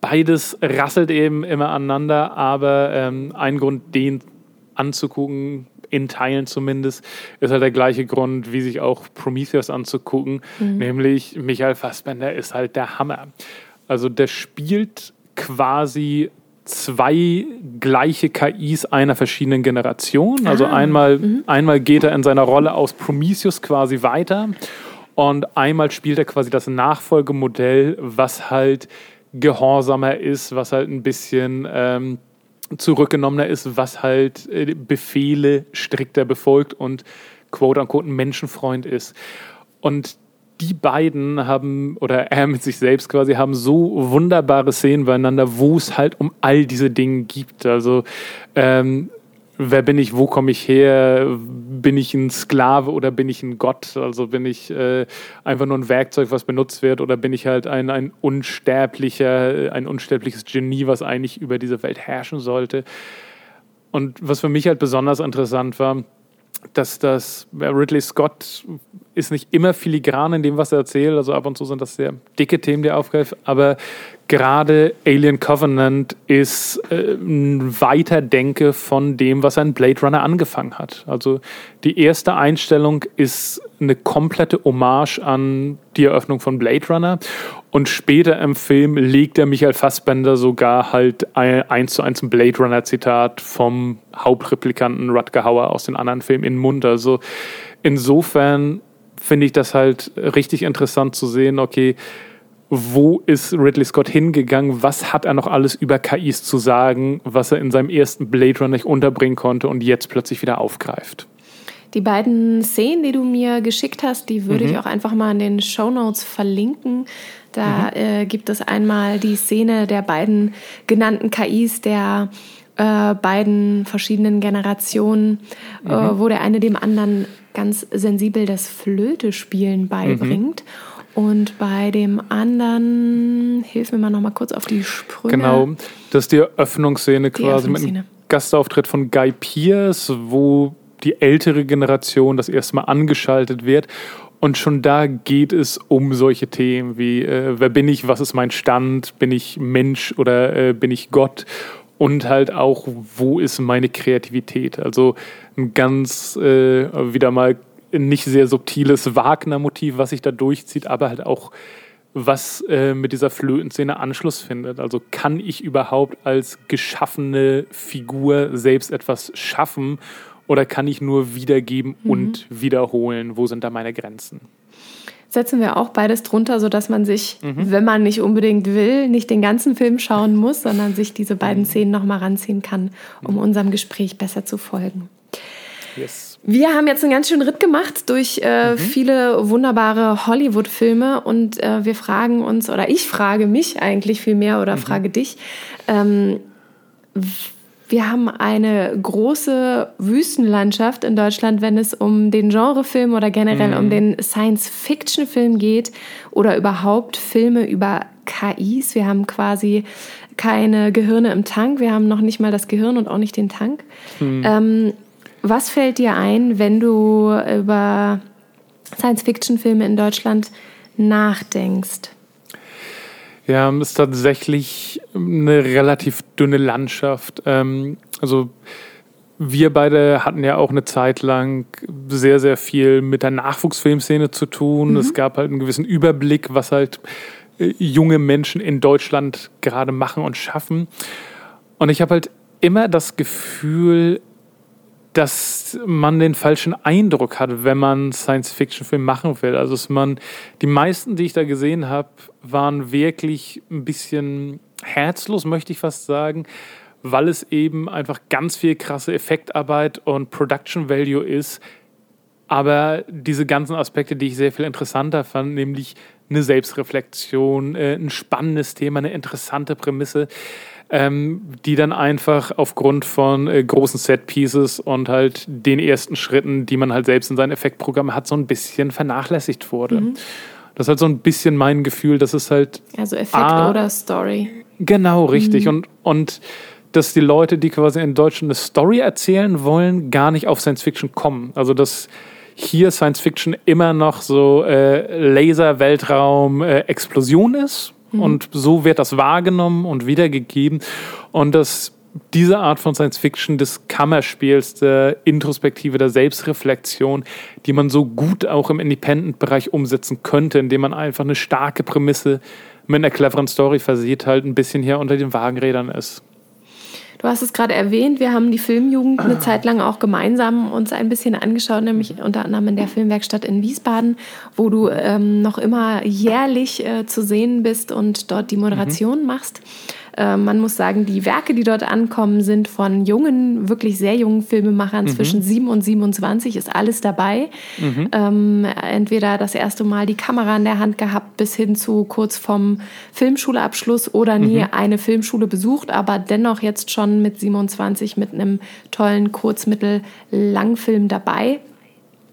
beides rasselt eben immer aneinander, aber ähm, ein Grund, den anzugucken, in Teilen zumindest, ist halt der gleiche Grund, wie sich auch Prometheus anzugucken, mhm. nämlich Michael Fassbender ist halt der Hammer. Also der spielt quasi zwei gleiche KIs einer verschiedenen Generation. Also ah, einmal, mhm. einmal geht er in seiner Rolle aus Prometheus quasi weiter und einmal spielt er quasi das Nachfolgemodell, was halt gehorsamer ist, was halt ein bisschen ähm, zurückgenommener ist, was halt äh, Befehle strikter befolgt und quote unquote ein Menschenfreund ist. Und die beiden haben, oder er mit sich selbst quasi, haben so wunderbare Szenen beieinander, wo es halt um all diese Dinge gibt. Also ähm, wer bin ich, wo komme ich her, bin ich ein Sklave oder bin ich ein Gott, also bin ich äh, einfach nur ein Werkzeug, was benutzt wird oder bin ich halt ein, ein unsterblicher, ein unsterbliches Genie, was eigentlich über diese Welt herrschen sollte. Und was für mich halt besonders interessant war, dass das Ridley Scott ist nicht immer filigran in dem, was er erzählt. Also ab und zu sind das sehr dicke Themen, die er aufgreift. Aber gerade Alien Covenant ist äh, ein Weiterdenke von dem, was ein Blade Runner angefangen hat. Also die erste Einstellung ist eine komplette Hommage an die Eröffnung von Blade Runner. Und später im Film legt der Michael Fassbender sogar halt eins zu eins ein Blade Runner Zitat vom Hauptreplikanten Rutger Hauer aus den anderen Filmen in den Mund. Also insofern finde ich das halt richtig interessant zu sehen, okay, wo ist Ridley Scott hingegangen? Was hat er noch alles über KIs zu sagen, was er in seinem ersten Blade Runner nicht unterbringen konnte und jetzt plötzlich wieder aufgreift? Die beiden Szenen, die du mir geschickt hast, die würde mhm. ich auch einfach mal in den Show Notes verlinken. Da mhm. äh, gibt es einmal die Szene der beiden genannten KIs, der äh, beiden verschiedenen Generationen, äh, mhm. äh, wo der eine dem anderen ganz sensibel das Flöte-Spielen beibringt. Mhm. Und bei dem anderen, hilf mir mal noch mal kurz auf die Sprünge. Genau, das ist die Eröffnungsszene die quasi Eröffnungsszene. mit einem Gastauftritt von Guy Pierce, wo die ältere Generation das erste Mal angeschaltet wird Und schon da geht es um solche Themen wie, äh, wer bin ich, was ist mein Stand, bin ich Mensch oder äh, bin ich Gott? Und halt auch, wo ist meine Kreativität? Also ein ganz äh, wieder mal nicht sehr subtiles Wagner-Motiv, was sich da durchzieht, aber halt auch, was äh, mit dieser Flötenszene Anschluss findet. Also kann ich überhaupt als geschaffene Figur selbst etwas schaffen oder kann ich nur wiedergeben mhm. und wiederholen? Wo sind da meine Grenzen? Setzen wir auch beides drunter, sodass man sich, mhm. wenn man nicht unbedingt will, nicht den ganzen Film schauen muss, sondern sich diese beiden mhm. Szenen nochmal ranziehen kann, um mhm. unserem Gespräch besser zu folgen. Yes. Wir haben jetzt einen ganz schönen Ritt gemacht durch äh, mhm. viele wunderbare Hollywood-Filme und äh, wir fragen uns, oder ich frage mich eigentlich viel mehr oder mhm. frage dich, ähm, wir haben eine große Wüstenlandschaft in Deutschland, wenn es um den Genrefilm oder generell mhm. um den Science-Fiction-Film geht oder überhaupt Filme über KIs. Wir haben quasi keine Gehirne im Tank. Wir haben noch nicht mal das Gehirn und auch nicht den Tank. Mhm. Ähm, was fällt dir ein, wenn du über Science-Fiction-Filme in Deutschland nachdenkst? Ja, es ist tatsächlich eine relativ dünne Landschaft. Ähm, also wir beide hatten ja auch eine Zeit lang sehr, sehr viel mit der Nachwuchsfilmszene zu tun. Mhm. Es gab halt einen gewissen Überblick, was halt äh, junge Menschen in Deutschland gerade machen und schaffen. Und ich habe halt immer das Gefühl, dass man den falschen Eindruck hat, wenn man Science-Fiction-Film machen will. Also dass man die meisten, die ich da gesehen habe, waren wirklich ein bisschen herzlos, möchte ich fast sagen, weil es eben einfach ganz viel krasse Effektarbeit und Production Value ist. Aber diese ganzen Aspekte, die ich sehr viel interessanter fand, nämlich eine Selbstreflexion, äh, ein spannendes Thema, eine interessante Prämisse, ähm, die dann einfach aufgrund von äh, großen Set-Pieces und halt den ersten Schritten, die man halt selbst in sein Effektprogramm hat, so ein bisschen vernachlässigt wurde. Mhm. Das ist halt so ein bisschen mein Gefühl, dass es halt. Also Effekt ah, oder Story. Genau, richtig. Mhm. Und, und dass die Leute, die quasi in Deutschland eine Story erzählen wollen, gar nicht auf Science Fiction kommen. Also dass hier Science Fiction immer noch so äh, Laser, Weltraum, äh, Explosion ist Mhm. Und so wird das wahrgenommen und wiedergegeben. Und dass diese Art von Science Fiction des Kammerspiels, der Introspektive, der Selbstreflexion, die man so gut auch im Independent-Bereich umsetzen könnte, indem man einfach eine starke Prämisse mit einer cleveren Story versieht, halt ein bisschen hier unter den Wagenrädern ist. Du hast es gerade erwähnt, wir haben die Filmjugend eine Zeit lang auch gemeinsam uns ein bisschen angeschaut, nämlich unter anderem in der Filmwerkstatt in Wiesbaden, wo du ähm, noch immer jährlich äh, zu sehen bist und dort die Moderation mhm. machst. Äh, man muss sagen, die Werke, die dort ankommen, sind von jungen, wirklich sehr jungen Filmemachern mhm. zwischen 7 und 27, ist alles dabei. Mhm. Ähm, entweder das erste Mal die Kamera in der Hand gehabt, bis hin zu kurz vom Filmschulabschluss oder nie mhm. eine Filmschule besucht, aber dennoch jetzt schon mit 27 mit einem tollen Kurzmittel-Langfilm dabei.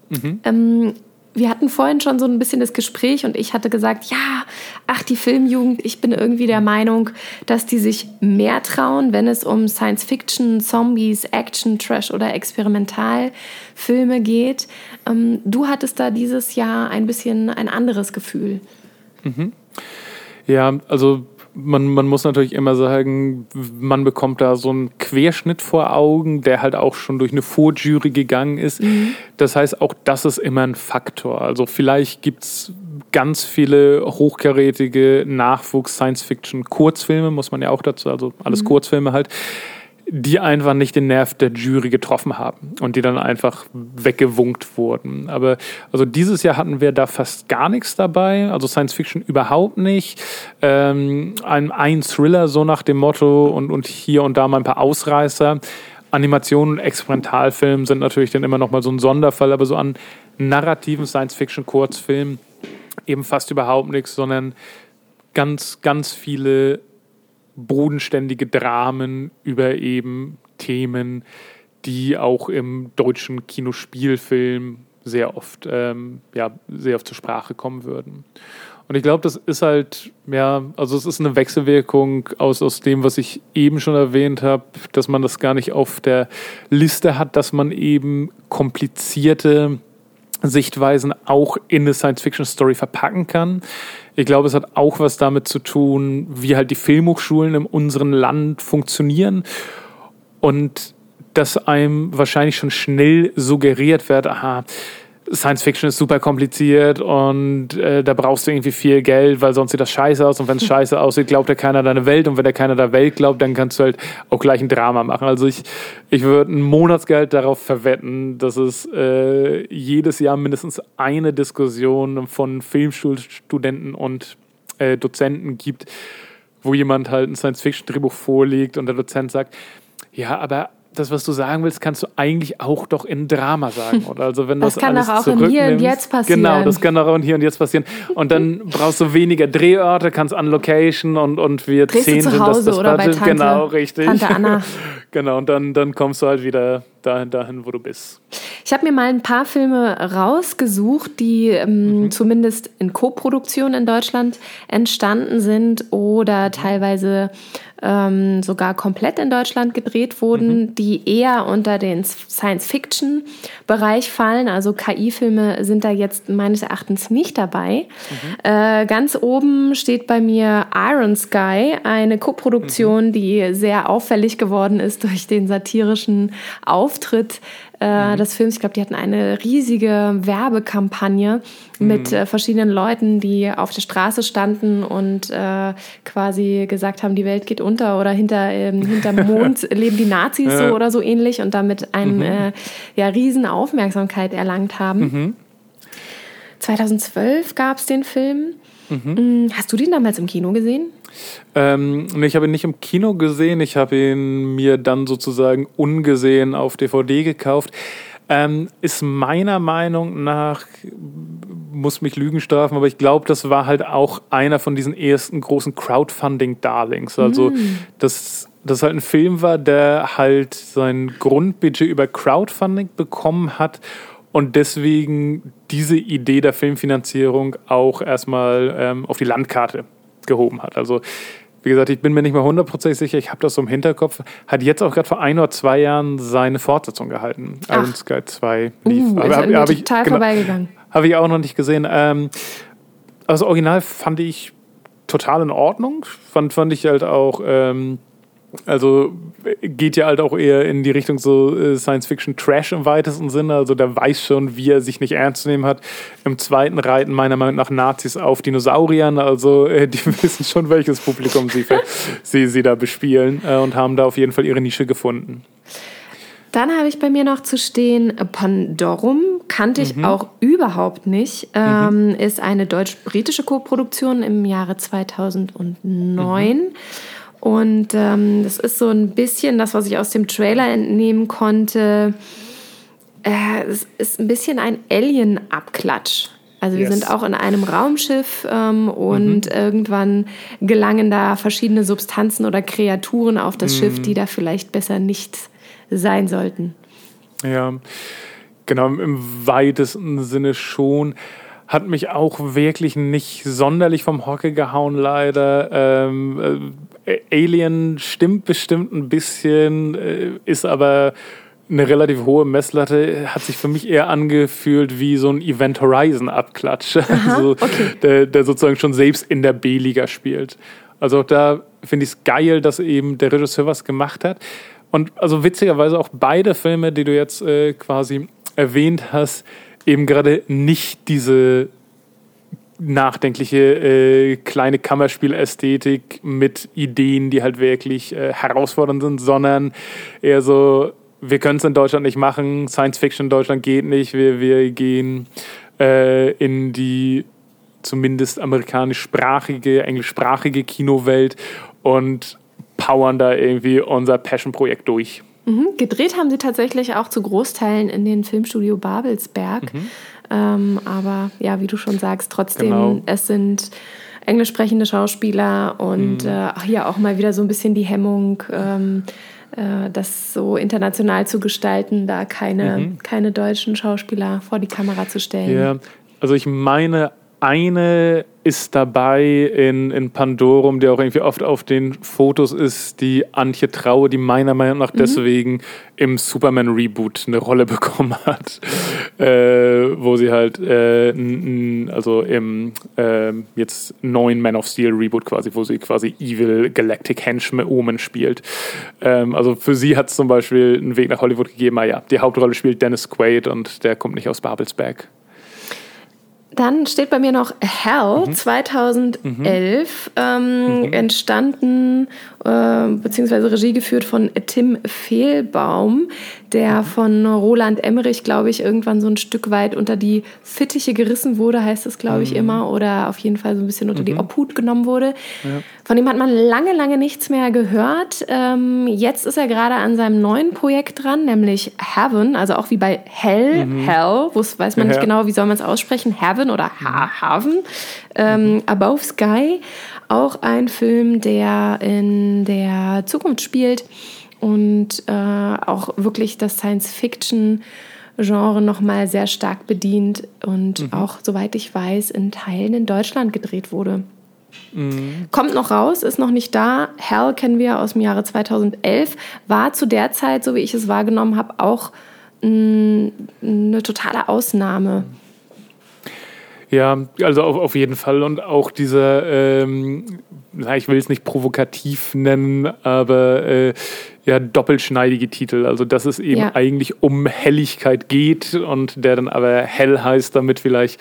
Mhm. Ähm, wir hatten vorhin schon so ein bisschen das Gespräch und ich hatte gesagt, ja, ach, die Filmjugend, ich bin irgendwie der Meinung, dass die sich mehr trauen, wenn es um Science Fiction, Zombies, Action, Trash oder Experimentalfilme geht. Ähm, du hattest da dieses Jahr ein bisschen ein anderes Gefühl. Mhm. Ja, also man, man muss natürlich immer sagen, man bekommt da so einen Querschnitt vor Augen, der halt auch schon durch eine Vorjury gegangen ist. Mhm. Das heißt, auch das ist immer ein Faktor. Also vielleicht gibt es ganz viele hochkarätige Nachwuchs-Science-Fiction-Kurzfilme, muss man ja auch dazu, also alles mhm. Kurzfilme halt die einfach nicht den Nerv der Jury getroffen haben und die dann einfach weggewunkt wurden. Aber also dieses Jahr hatten wir da fast gar nichts dabei, also Science Fiction überhaupt nicht. Ähm, ein, ein Thriller so nach dem Motto und, und hier und da mal ein paar Ausreißer. Animationen und Experimentalfilm sind natürlich dann immer noch mal so ein Sonderfall, aber so an narrativen Science-Fiction-Kurzfilmen eben fast überhaupt nichts, sondern ganz, ganz viele bodenständige Dramen über eben Themen, die auch im deutschen Kinospielfilm sehr oft, ähm, ja, sehr oft zur Sprache kommen würden. Und ich glaube, das ist halt, ja, also es ist eine Wechselwirkung aus, aus dem, was ich eben schon erwähnt habe, dass man das gar nicht auf der Liste hat, dass man eben komplizierte Sichtweisen auch in eine Science-Fiction-Story verpacken kann. Ich glaube, es hat auch was damit zu tun, wie halt die Filmhochschulen in unserem Land funktionieren und dass einem wahrscheinlich schon schnell suggeriert wird, aha, Science Fiction ist super kompliziert und äh, da brauchst du irgendwie viel Geld, weil sonst sieht das scheiße aus und wenn es scheiße aussieht, glaubt ja keiner deine Welt und wenn der keiner der Welt glaubt, dann kannst du halt auch gleich ein Drama machen. Also ich, ich würde ein Monatsgeld darauf verwetten, dass es äh, jedes Jahr mindestens eine Diskussion von Filmschulstudenten und äh, Dozenten gibt, wo jemand halt ein Science Fiction Drehbuch vorlegt und der Dozent sagt, ja, aber das, was du sagen willst, kannst du eigentlich auch doch in Drama sagen. Oder? Also wenn das, das kann doch auch in Hier und Jetzt passieren. Genau, das kann auch in Hier und Jetzt passieren. Und dann brauchst du weniger Drehorte, kannst an Location und, und wir Drehst zehn sind das, das oder bei Tante, Genau, richtig. Tante Anna. genau, und dann, dann kommst du halt wieder dahin, dahin, wo du bist. Ich habe mir mal ein paar Filme rausgesucht, die ähm, mhm. zumindest in Co-Produktion in Deutschland entstanden sind oder teilweise ähm, sogar komplett in Deutschland gedreht wurden, mhm. die eher unter den Science-Fiction-Bereich fallen. Also KI-Filme sind da jetzt meines Erachtens nicht dabei. Mhm. Äh, ganz oben steht bei mir Iron Sky, eine Co-Produktion, mhm. die sehr auffällig geworden ist durch den satirischen Auftritt äh, mhm. des Films. Ich glaube, die hatten eine riesige Werbekampagne mhm. mit äh, verschiedenen Leuten, die auf der Straße standen und äh, quasi gesagt haben, die Welt geht unter oder hinter ähm, hinterm Mond leben die Nazis so oder so ähnlich und damit einem mhm. äh, ja riesen Aufmerksamkeit erlangt haben. 2012 gab es den Film. Mhm. Mm, hast du den damals im Kino gesehen? Ähm, ich habe ihn nicht im Kino gesehen, ich habe ihn mir dann sozusagen ungesehen auf DVD gekauft. Ähm, ist meiner Meinung nach, muss mich Lügen strafen, aber ich glaube, das war halt auch einer von diesen ersten großen Crowdfunding-Darlings. Also, mm. dass das halt ein Film war, der halt sein Grundbudget über Crowdfunding bekommen hat und deswegen diese Idee der Filmfinanzierung auch erstmal ähm, auf die Landkarte gehoben hat. Also wie gesagt, ich bin mir nicht mal hundertprozentig sicher, ich habe das so im Hinterkopf. Hat jetzt auch gerade vor ein oder zwei Jahren seine Fortsetzung gehalten. Ach. Iron Sky 2 lief. Uh, Aber habe hab ich, total genau, vorbeigegangen. Habe ich auch noch nicht gesehen. Ähm, also Original fand ich total in Ordnung. Fand, fand ich halt auch ähm, also geht ja halt auch eher in die Richtung so äh, Science-Fiction-Trash im weitesten Sinne. Also der weiß schon, wie er sich nicht ernst zu nehmen hat. Im zweiten reiten meiner Meinung nach Nazis auf Dinosauriern. Also äh, die wissen schon, welches Publikum sie, sie, sie da bespielen äh, und haben da auf jeden Fall ihre Nische gefunden. Dann habe ich bei mir noch zu stehen Pandorum, kannte ich mhm. auch überhaupt nicht. Ähm, mhm. Ist eine deutsch-britische Koproduktion im Jahre 2009. Mhm. Und ähm, das ist so ein bisschen das, was ich aus dem Trailer entnehmen konnte. Äh, es ist ein bisschen ein Alien-Abklatsch. Also wir yes. sind auch in einem Raumschiff ähm, und mhm. irgendwann gelangen da verschiedene Substanzen oder Kreaturen auf das mhm. Schiff, die da vielleicht besser nicht sein sollten. Ja, genau, im weitesten Sinne schon hat mich auch wirklich nicht sonderlich vom Hocke gehauen, leider. Ähm, äh, Alien stimmt bestimmt ein bisschen, äh, ist aber eine relativ hohe Messlatte, hat sich für mich eher angefühlt wie so ein Event Horizon Abklatsch, also, okay. der, der sozusagen schon selbst in der B-Liga spielt. Also auch da finde ich es geil, dass eben der Regisseur was gemacht hat. Und also witzigerweise auch beide Filme, die du jetzt äh, quasi erwähnt hast, eben gerade nicht diese nachdenkliche äh, kleine Kammerspielästhetik mit Ideen, die halt wirklich äh, herausfordernd sind, sondern eher so, wir können es in Deutschland nicht machen, Science Fiction in Deutschland geht nicht, wir, wir gehen äh, in die zumindest amerikanischsprachige, englischsprachige Kinowelt und powern da irgendwie unser Passion-Projekt durch. Mhm. Gedreht haben sie tatsächlich auch zu Großteilen in den Filmstudio Babelsberg. Mhm. Ähm, aber ja, wie du schon sagst, trotzdem, genau. es sind englisch sprechende Schauspieler und mhm. äh, hier auch mal wieder so ein bisschen die Hemmung, ähm, äh, das so international zu gestalten, da keine, mhm. keine deutschen Schauspieler vor die Kamera zu stellen. Ja, also ich meine, eine ist dabei in, in Pandorum, der auch irgendwie oft auf den Fotos ist, die Antje Traue, die meiner Meinung nach mhm. deswegen im Superman-Reboot eine Rolle bekommen hat. Äh, wo sie halt, äh, also im äh, jetzt neuen Man of Steel Reboot quasi, wo sie quasi Evil Galactic Henchman Omen spielt. Ähm, also für sie hat es zum Beispiel einen Weg nach Hollywood gegeben, ah ja, die Hauptrolle spielt Dennis Quaid und der kommt nicht aus Babelsberg. Dann steht bei mir noch Hell mhm. 2011, mhm. Ähm, mhm. entstanden äh, beziehungsweise Regie geführt von Tim Fehlbaum, der von Roland Emmerich, glaube ich, irgendwann so ein Stück weit unter die Fittiche gerissen wurde, heißt es, glaube ich, mhm. immer, oder auf jeden Fall so ein bisschen unter die mhm. Obhut genommen wurde. Ja. Von dem hat man lange, lange nichts mehr gehört. Ähm, jetzt ist er gerade an seinem neuen Projekt dran, nämlich Heaven, also auch wie bei Hell, mhm. Hell, wo weiß man ja. nicht genau, wie soll man es aussprechen, Heaven oder ha Haven, ähm, Above Sky. Auch ein Film, der in der Zukunft spielt und äh, auch wirklich das Science-Fiction-Genre nochmal sehr stark bedient und mhm. auch, soweit ich weiß, in Teilen in Deutschland gedreht wurde. Mhm. Kommt noch raus, ist noch nicht da. Hell kennen wir aus dem Jahre 2011, war zu der Zeit, so wie ich es wahrgenommen habe, auch eine totale Ausnahme. Ja, also auf, auf jeden Fall. Und auch dieser, ähm, ich will es nicht provokativ nennen, aber äh, ja, doppelschneidige Titel. Also, dass es eben ja. eigentlich um Helligkeit geht und der dann aber hell heißt, damit vielleicht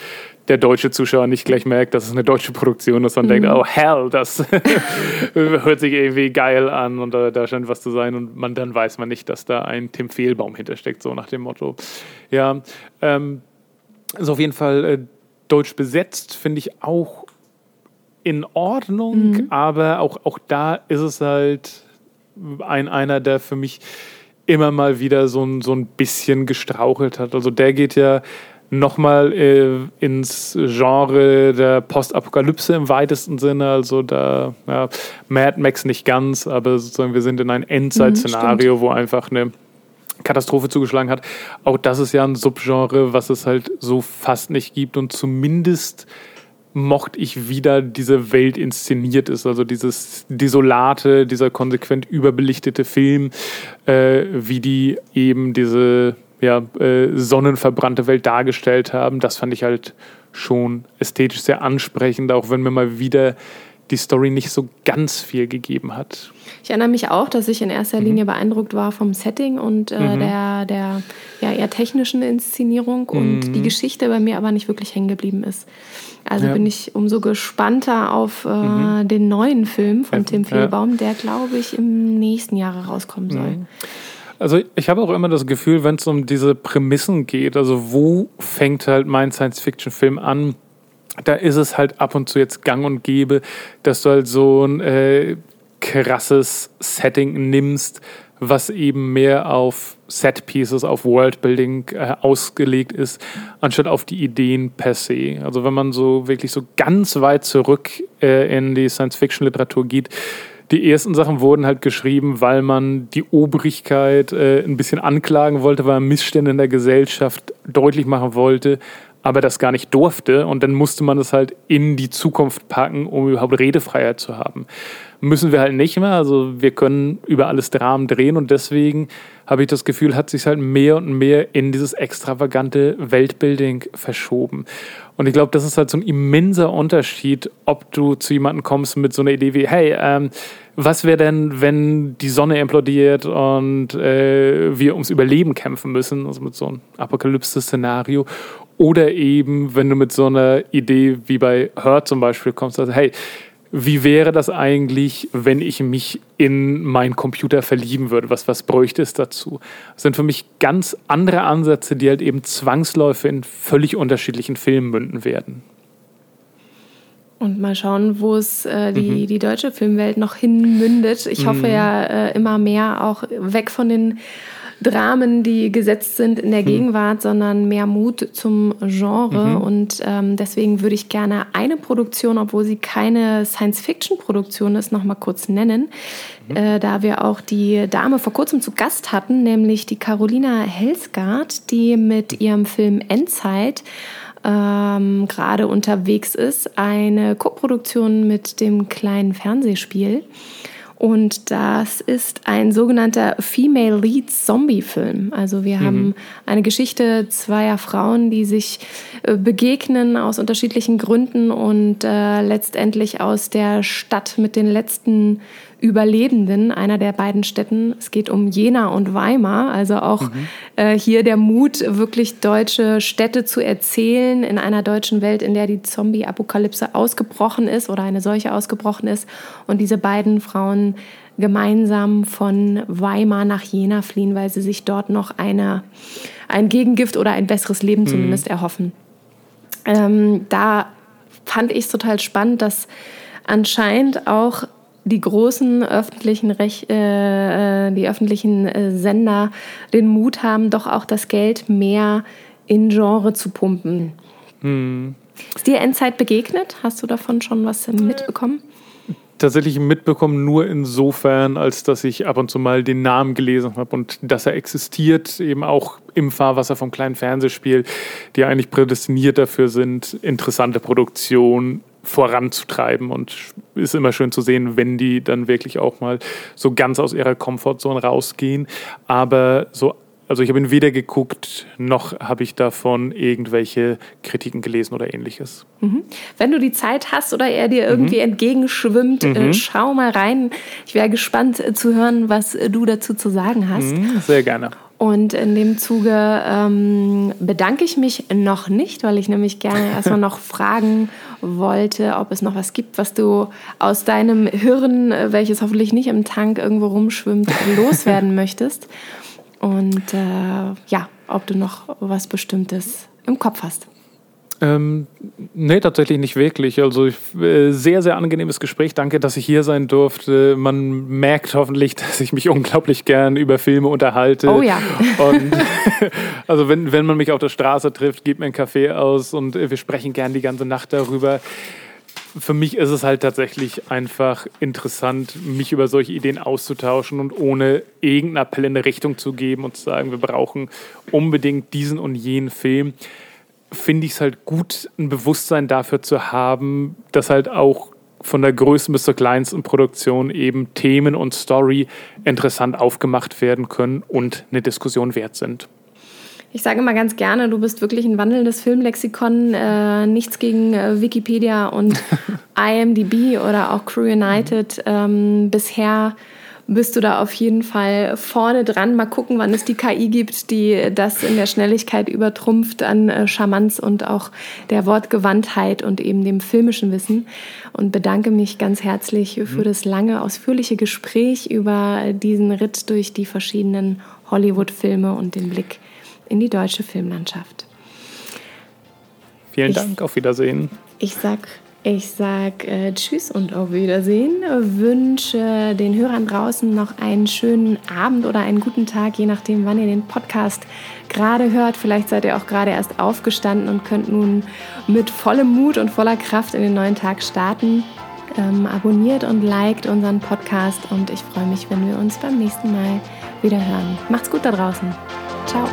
der deutsche Zuschauer nicht gleich merkt, dass es eine deutsche Produktion ist und mhm. denkt, oh hell, das hört sich irgendwie geil an und da, da scheint was zu sein und man dann weiß man nicht, dass da ein Tim Fehlbaum hintersteckt, so nach dem Motto. Ja, ähm, ist auf jeden Fall äh, deutsch besetzt, finde ich auch in Ordnung, mhm. aber auch, auch da ist es halt ein, einer, der für mich immer mal wieder so ein, so ein bisschen gestrauchelt hat. Also der geht ja nochmal äh, ins Genre der Postapokalypse im weitesten Sinne. Also da, ja, Mad Max nicht ganz, aber sozusagen wir sind in ein Endzeit-Szenario, mhm, wo einfach eine Katastrophe zugeschlagen hat. Auch das ist ja ein Subgenre, was es halt so fast nicht gibt und zumindest mochte ich wieder diese Welt inszeniert ist, also dieses desolate, dieser konsequent überbelichtete Film, äh, wie die eben diese ja, äh, sonnenverbrannte Welt dargestellt haben. Das fand ich halt schon ästhetisch sehr ansprechend, auch wenn mir mal wieder die Story nicht so ganz viel gegeben hat. Ich erinnere mich auch, dass ich in erster mhm. Linie beeindruckt war vom Setting und äh, mhm. der, der ja, eher technischen Inszenierung und die mhm. Geschichte bei mir aber nicht wirklich hängen geblieben ist. Also ja. bin ich umso gespannter auf äh, mhm. den neuen Film von Tim Fehlbaum, der, glaube ich, im nächsten Jahr rauskommen soll. Mhm. Also ich habe auch immer das Gefühl, wenn es um diese Prämissen geht, also wo fängt halt mein Science-Fiction-Film an, da ist es halt ab und zu jetzt gang und gäbe, dass du halt so ein äh, krasses Setting nimmst, was eben mehr auf Set Pieces, auf Worldbuilding äh, ausgelegt ist, anstatt auf die Ideen per se. Also wenn man so wirklich so ganz weit zurück äh, in die Science-Fiction-Literatur geht, die ersten Sachen wurden halt geschrieben, weil man die Obrigkeit äh, ein bisschen anklagen wollte, weil man Missstände in der Gesellschaft deutlich machen wollte, aber das gar nicht durfte. Und dann musste man das halt in die Zukunft packen, um überhaupt Redefreiheit zu haben müssen wir halt nicht mehr. Also wir können über alles Dramen drehen und deswegen habe ich das Gefühl, hat sich halt mehr und mehr in dieses extravagante Weltbuilding verschoben. Und ich glaube, das ist halt so ein immenser Unterschied, ob du zu jemandem kommst mit so einer Idee wie, hey, ähm, was wäre denn, wenn die Sonne implodiert und äh, wir ums Überleben kämpfen müssen, also mit so einem Apokalypse-Szenario. Oder eben, wenn du mit so einer Idee wie bei Her zum Beispiel kommst, also hey, wie wäre das eigentlich, wenn ich mich in meinen Computer verlieben würde? Was, was bräuchte es dazu? Das sind für mich ganz andere Ansätze, die halt eben Zwangsläufe in völlig unterschiedlichen Filmen münden werden. Und mal schauen, wo es äh, die, mhm. die deutsche Filmwelt noch hinmündet. Ich hoffe mhm. ja äh, immer mehr auch weg von den Dramen, die gesetzt sind in der hm. Gegenwart, sondern mehr Mut zum Genre. Mhm. Und ähm, deswegen würde ich gerne eine Produktion, obwohl sie keine Science-Fiction-Produktion ist, noch mal kurz nennen. Mhm. Äh, da wir auch die Dame vor kurzem zu Gast hatten, nämlich die Carolina Helsgard, die mit ihrem Film Endzeit ähm, gerade unterwegs ist, eine Koproduktion mit dem kleinen Fernsehspiel. Und das ist ein sogenannter Female Lead Zombie Film. Also wir mhm. haben eine Geschichte zweier Frauen, die sich äh, begegnen aus unterschiedlichen Gründen und äh, letztendlich aus der Stadt mit den letzten Überlebenden einer der beiden Städten. Es geht um Jena und Weimar, also auch mhm. äh, hier der Mut, wirklich deutsche Städte zu erzählen in einer deutschen Welt, in der die Zombie-Apokalypse ausgebrochen ist oder eine solche ausgebrochen ist. Und diese beiden Frauen gemeinsam von Weimar nach Jena fliehen, weil sie sich dort noch eine, ein Gegengift oder ein besseres Leben mhm. zumindest erhoffen. Ähm, da fand ich es total spannend, dass anscheinend auch die großen öffentlichen Rech äh, äh, die öffentlichen äh, Sender den Mut haben, doch auch das Geld mehr in Genre zu pumpen. Hm. Ist dir Endzeit begegnet? Hast du davon schon was mitbekommen? Tatsächlich mitbekommen nur insofern, als dass ich ab und zu mal den Namen gelesen habe und dass er existiert, eben auch im Fahrwasser vom kleinen Fernsehspiel, die eigentlich prädestiniert dafür sind, interessante Produktionen voranzutreiben und ist immer schön zu sehen, wenn die dann wirklich auch mal so ganz aus ihrer Komfortzone rausgehen. Aber so also ich habe ihn weder geguckt, noch habe ich davon irgendwelche Kritiken gelesen oder ähnliches. Mhm. Wenn du die Zeit hast oder er dir irgendwie mhm. entgegenschwimmt, äh, mhm. schau mal rein. Ich wäre gespannt äh, zu hören, was du dazu zu sagen hast. Mhm, sehr gerne. Und in dem Zuge ähm, bedanke ich mich noch nicht, weil ich nämlich gerne erstmal noch fragen wollte, ob es noch was gibt, was du aus deinem Hirn, äh, welches hoffentlich nicht im Tank irgendwo rumschwimmt, loswerden möchtest. Und äh, ja, ob du noch was Bestimmtes im Kopf hast. Ähm, nee, tatsächlich nicht wirklich. Also äh, sehr, sehr angenehmes Gespräch. Danke, dass ich hier sein durfte. Man merkt hoffentlich, dass ich mich unglaublich gern über Filme unterhalte. Oh ja. Und also wenn, wenn man mich auf der Straße trifft, gibt mir einen Kaffee aus und wir sprechen gern die ganze Nacht darüber. Für mich ist es halt tatsächlich einfach interessant, mich über solche Ideen auszutauschen und ohne irgendeinen Appell in eine Richtung zu geben und zu sagen, wir brauchen unbedingt diesen und jenen Film finde ich es halt gut, ein Bewusstsein dafür zu haben, dass halt auch von der größten bis zur kleinsten Produktion eben Themen und Story interessant aufgemacht werden können und eine Diskussion wert sind. Ich sage immer ganz gerne, du bist wirklich ein wandelndes Filmlexikon. Äh, nichts gegen äh, Wikipedia und IMDb oder auch Crew United. Ähm, bisher bist du da auf jeden Fall vorne dran. Mal gucken, wann es die KI gibt, die das in der Schnelligkeit übertrumpft an äh, Charmanz und auch der Wortgewandtheit und eben dem filmischen Wissen. Und bedanke mich ganz herzlich für mhm. das lange, ausführliche Gespräch über diesen Ritt durch die verschiedenen Hollywood-Filme und den Blick in die deutsche Filmlandschaft. Vielen ich, Dank, auf Wiedersehen. Ich sag ich sage äh, Tschüss und auf Wiedersehen. Wünsche den Hörern draußen noch einen schönen Abend oder einen guten Tag, je nachdem, wann ihr den Podcast gerade hört. Vielleicht seid ihr auch gerade erst aufgestanden und könnt nun mit vollem Mut und voller Kraft in den neuen Tag starten. Ähm, abonniert und liked unseren Podcast und ich freue mich, wenn wir uns beim nächsten Mal wieder hören. Macht's gut da draußen. Ciao.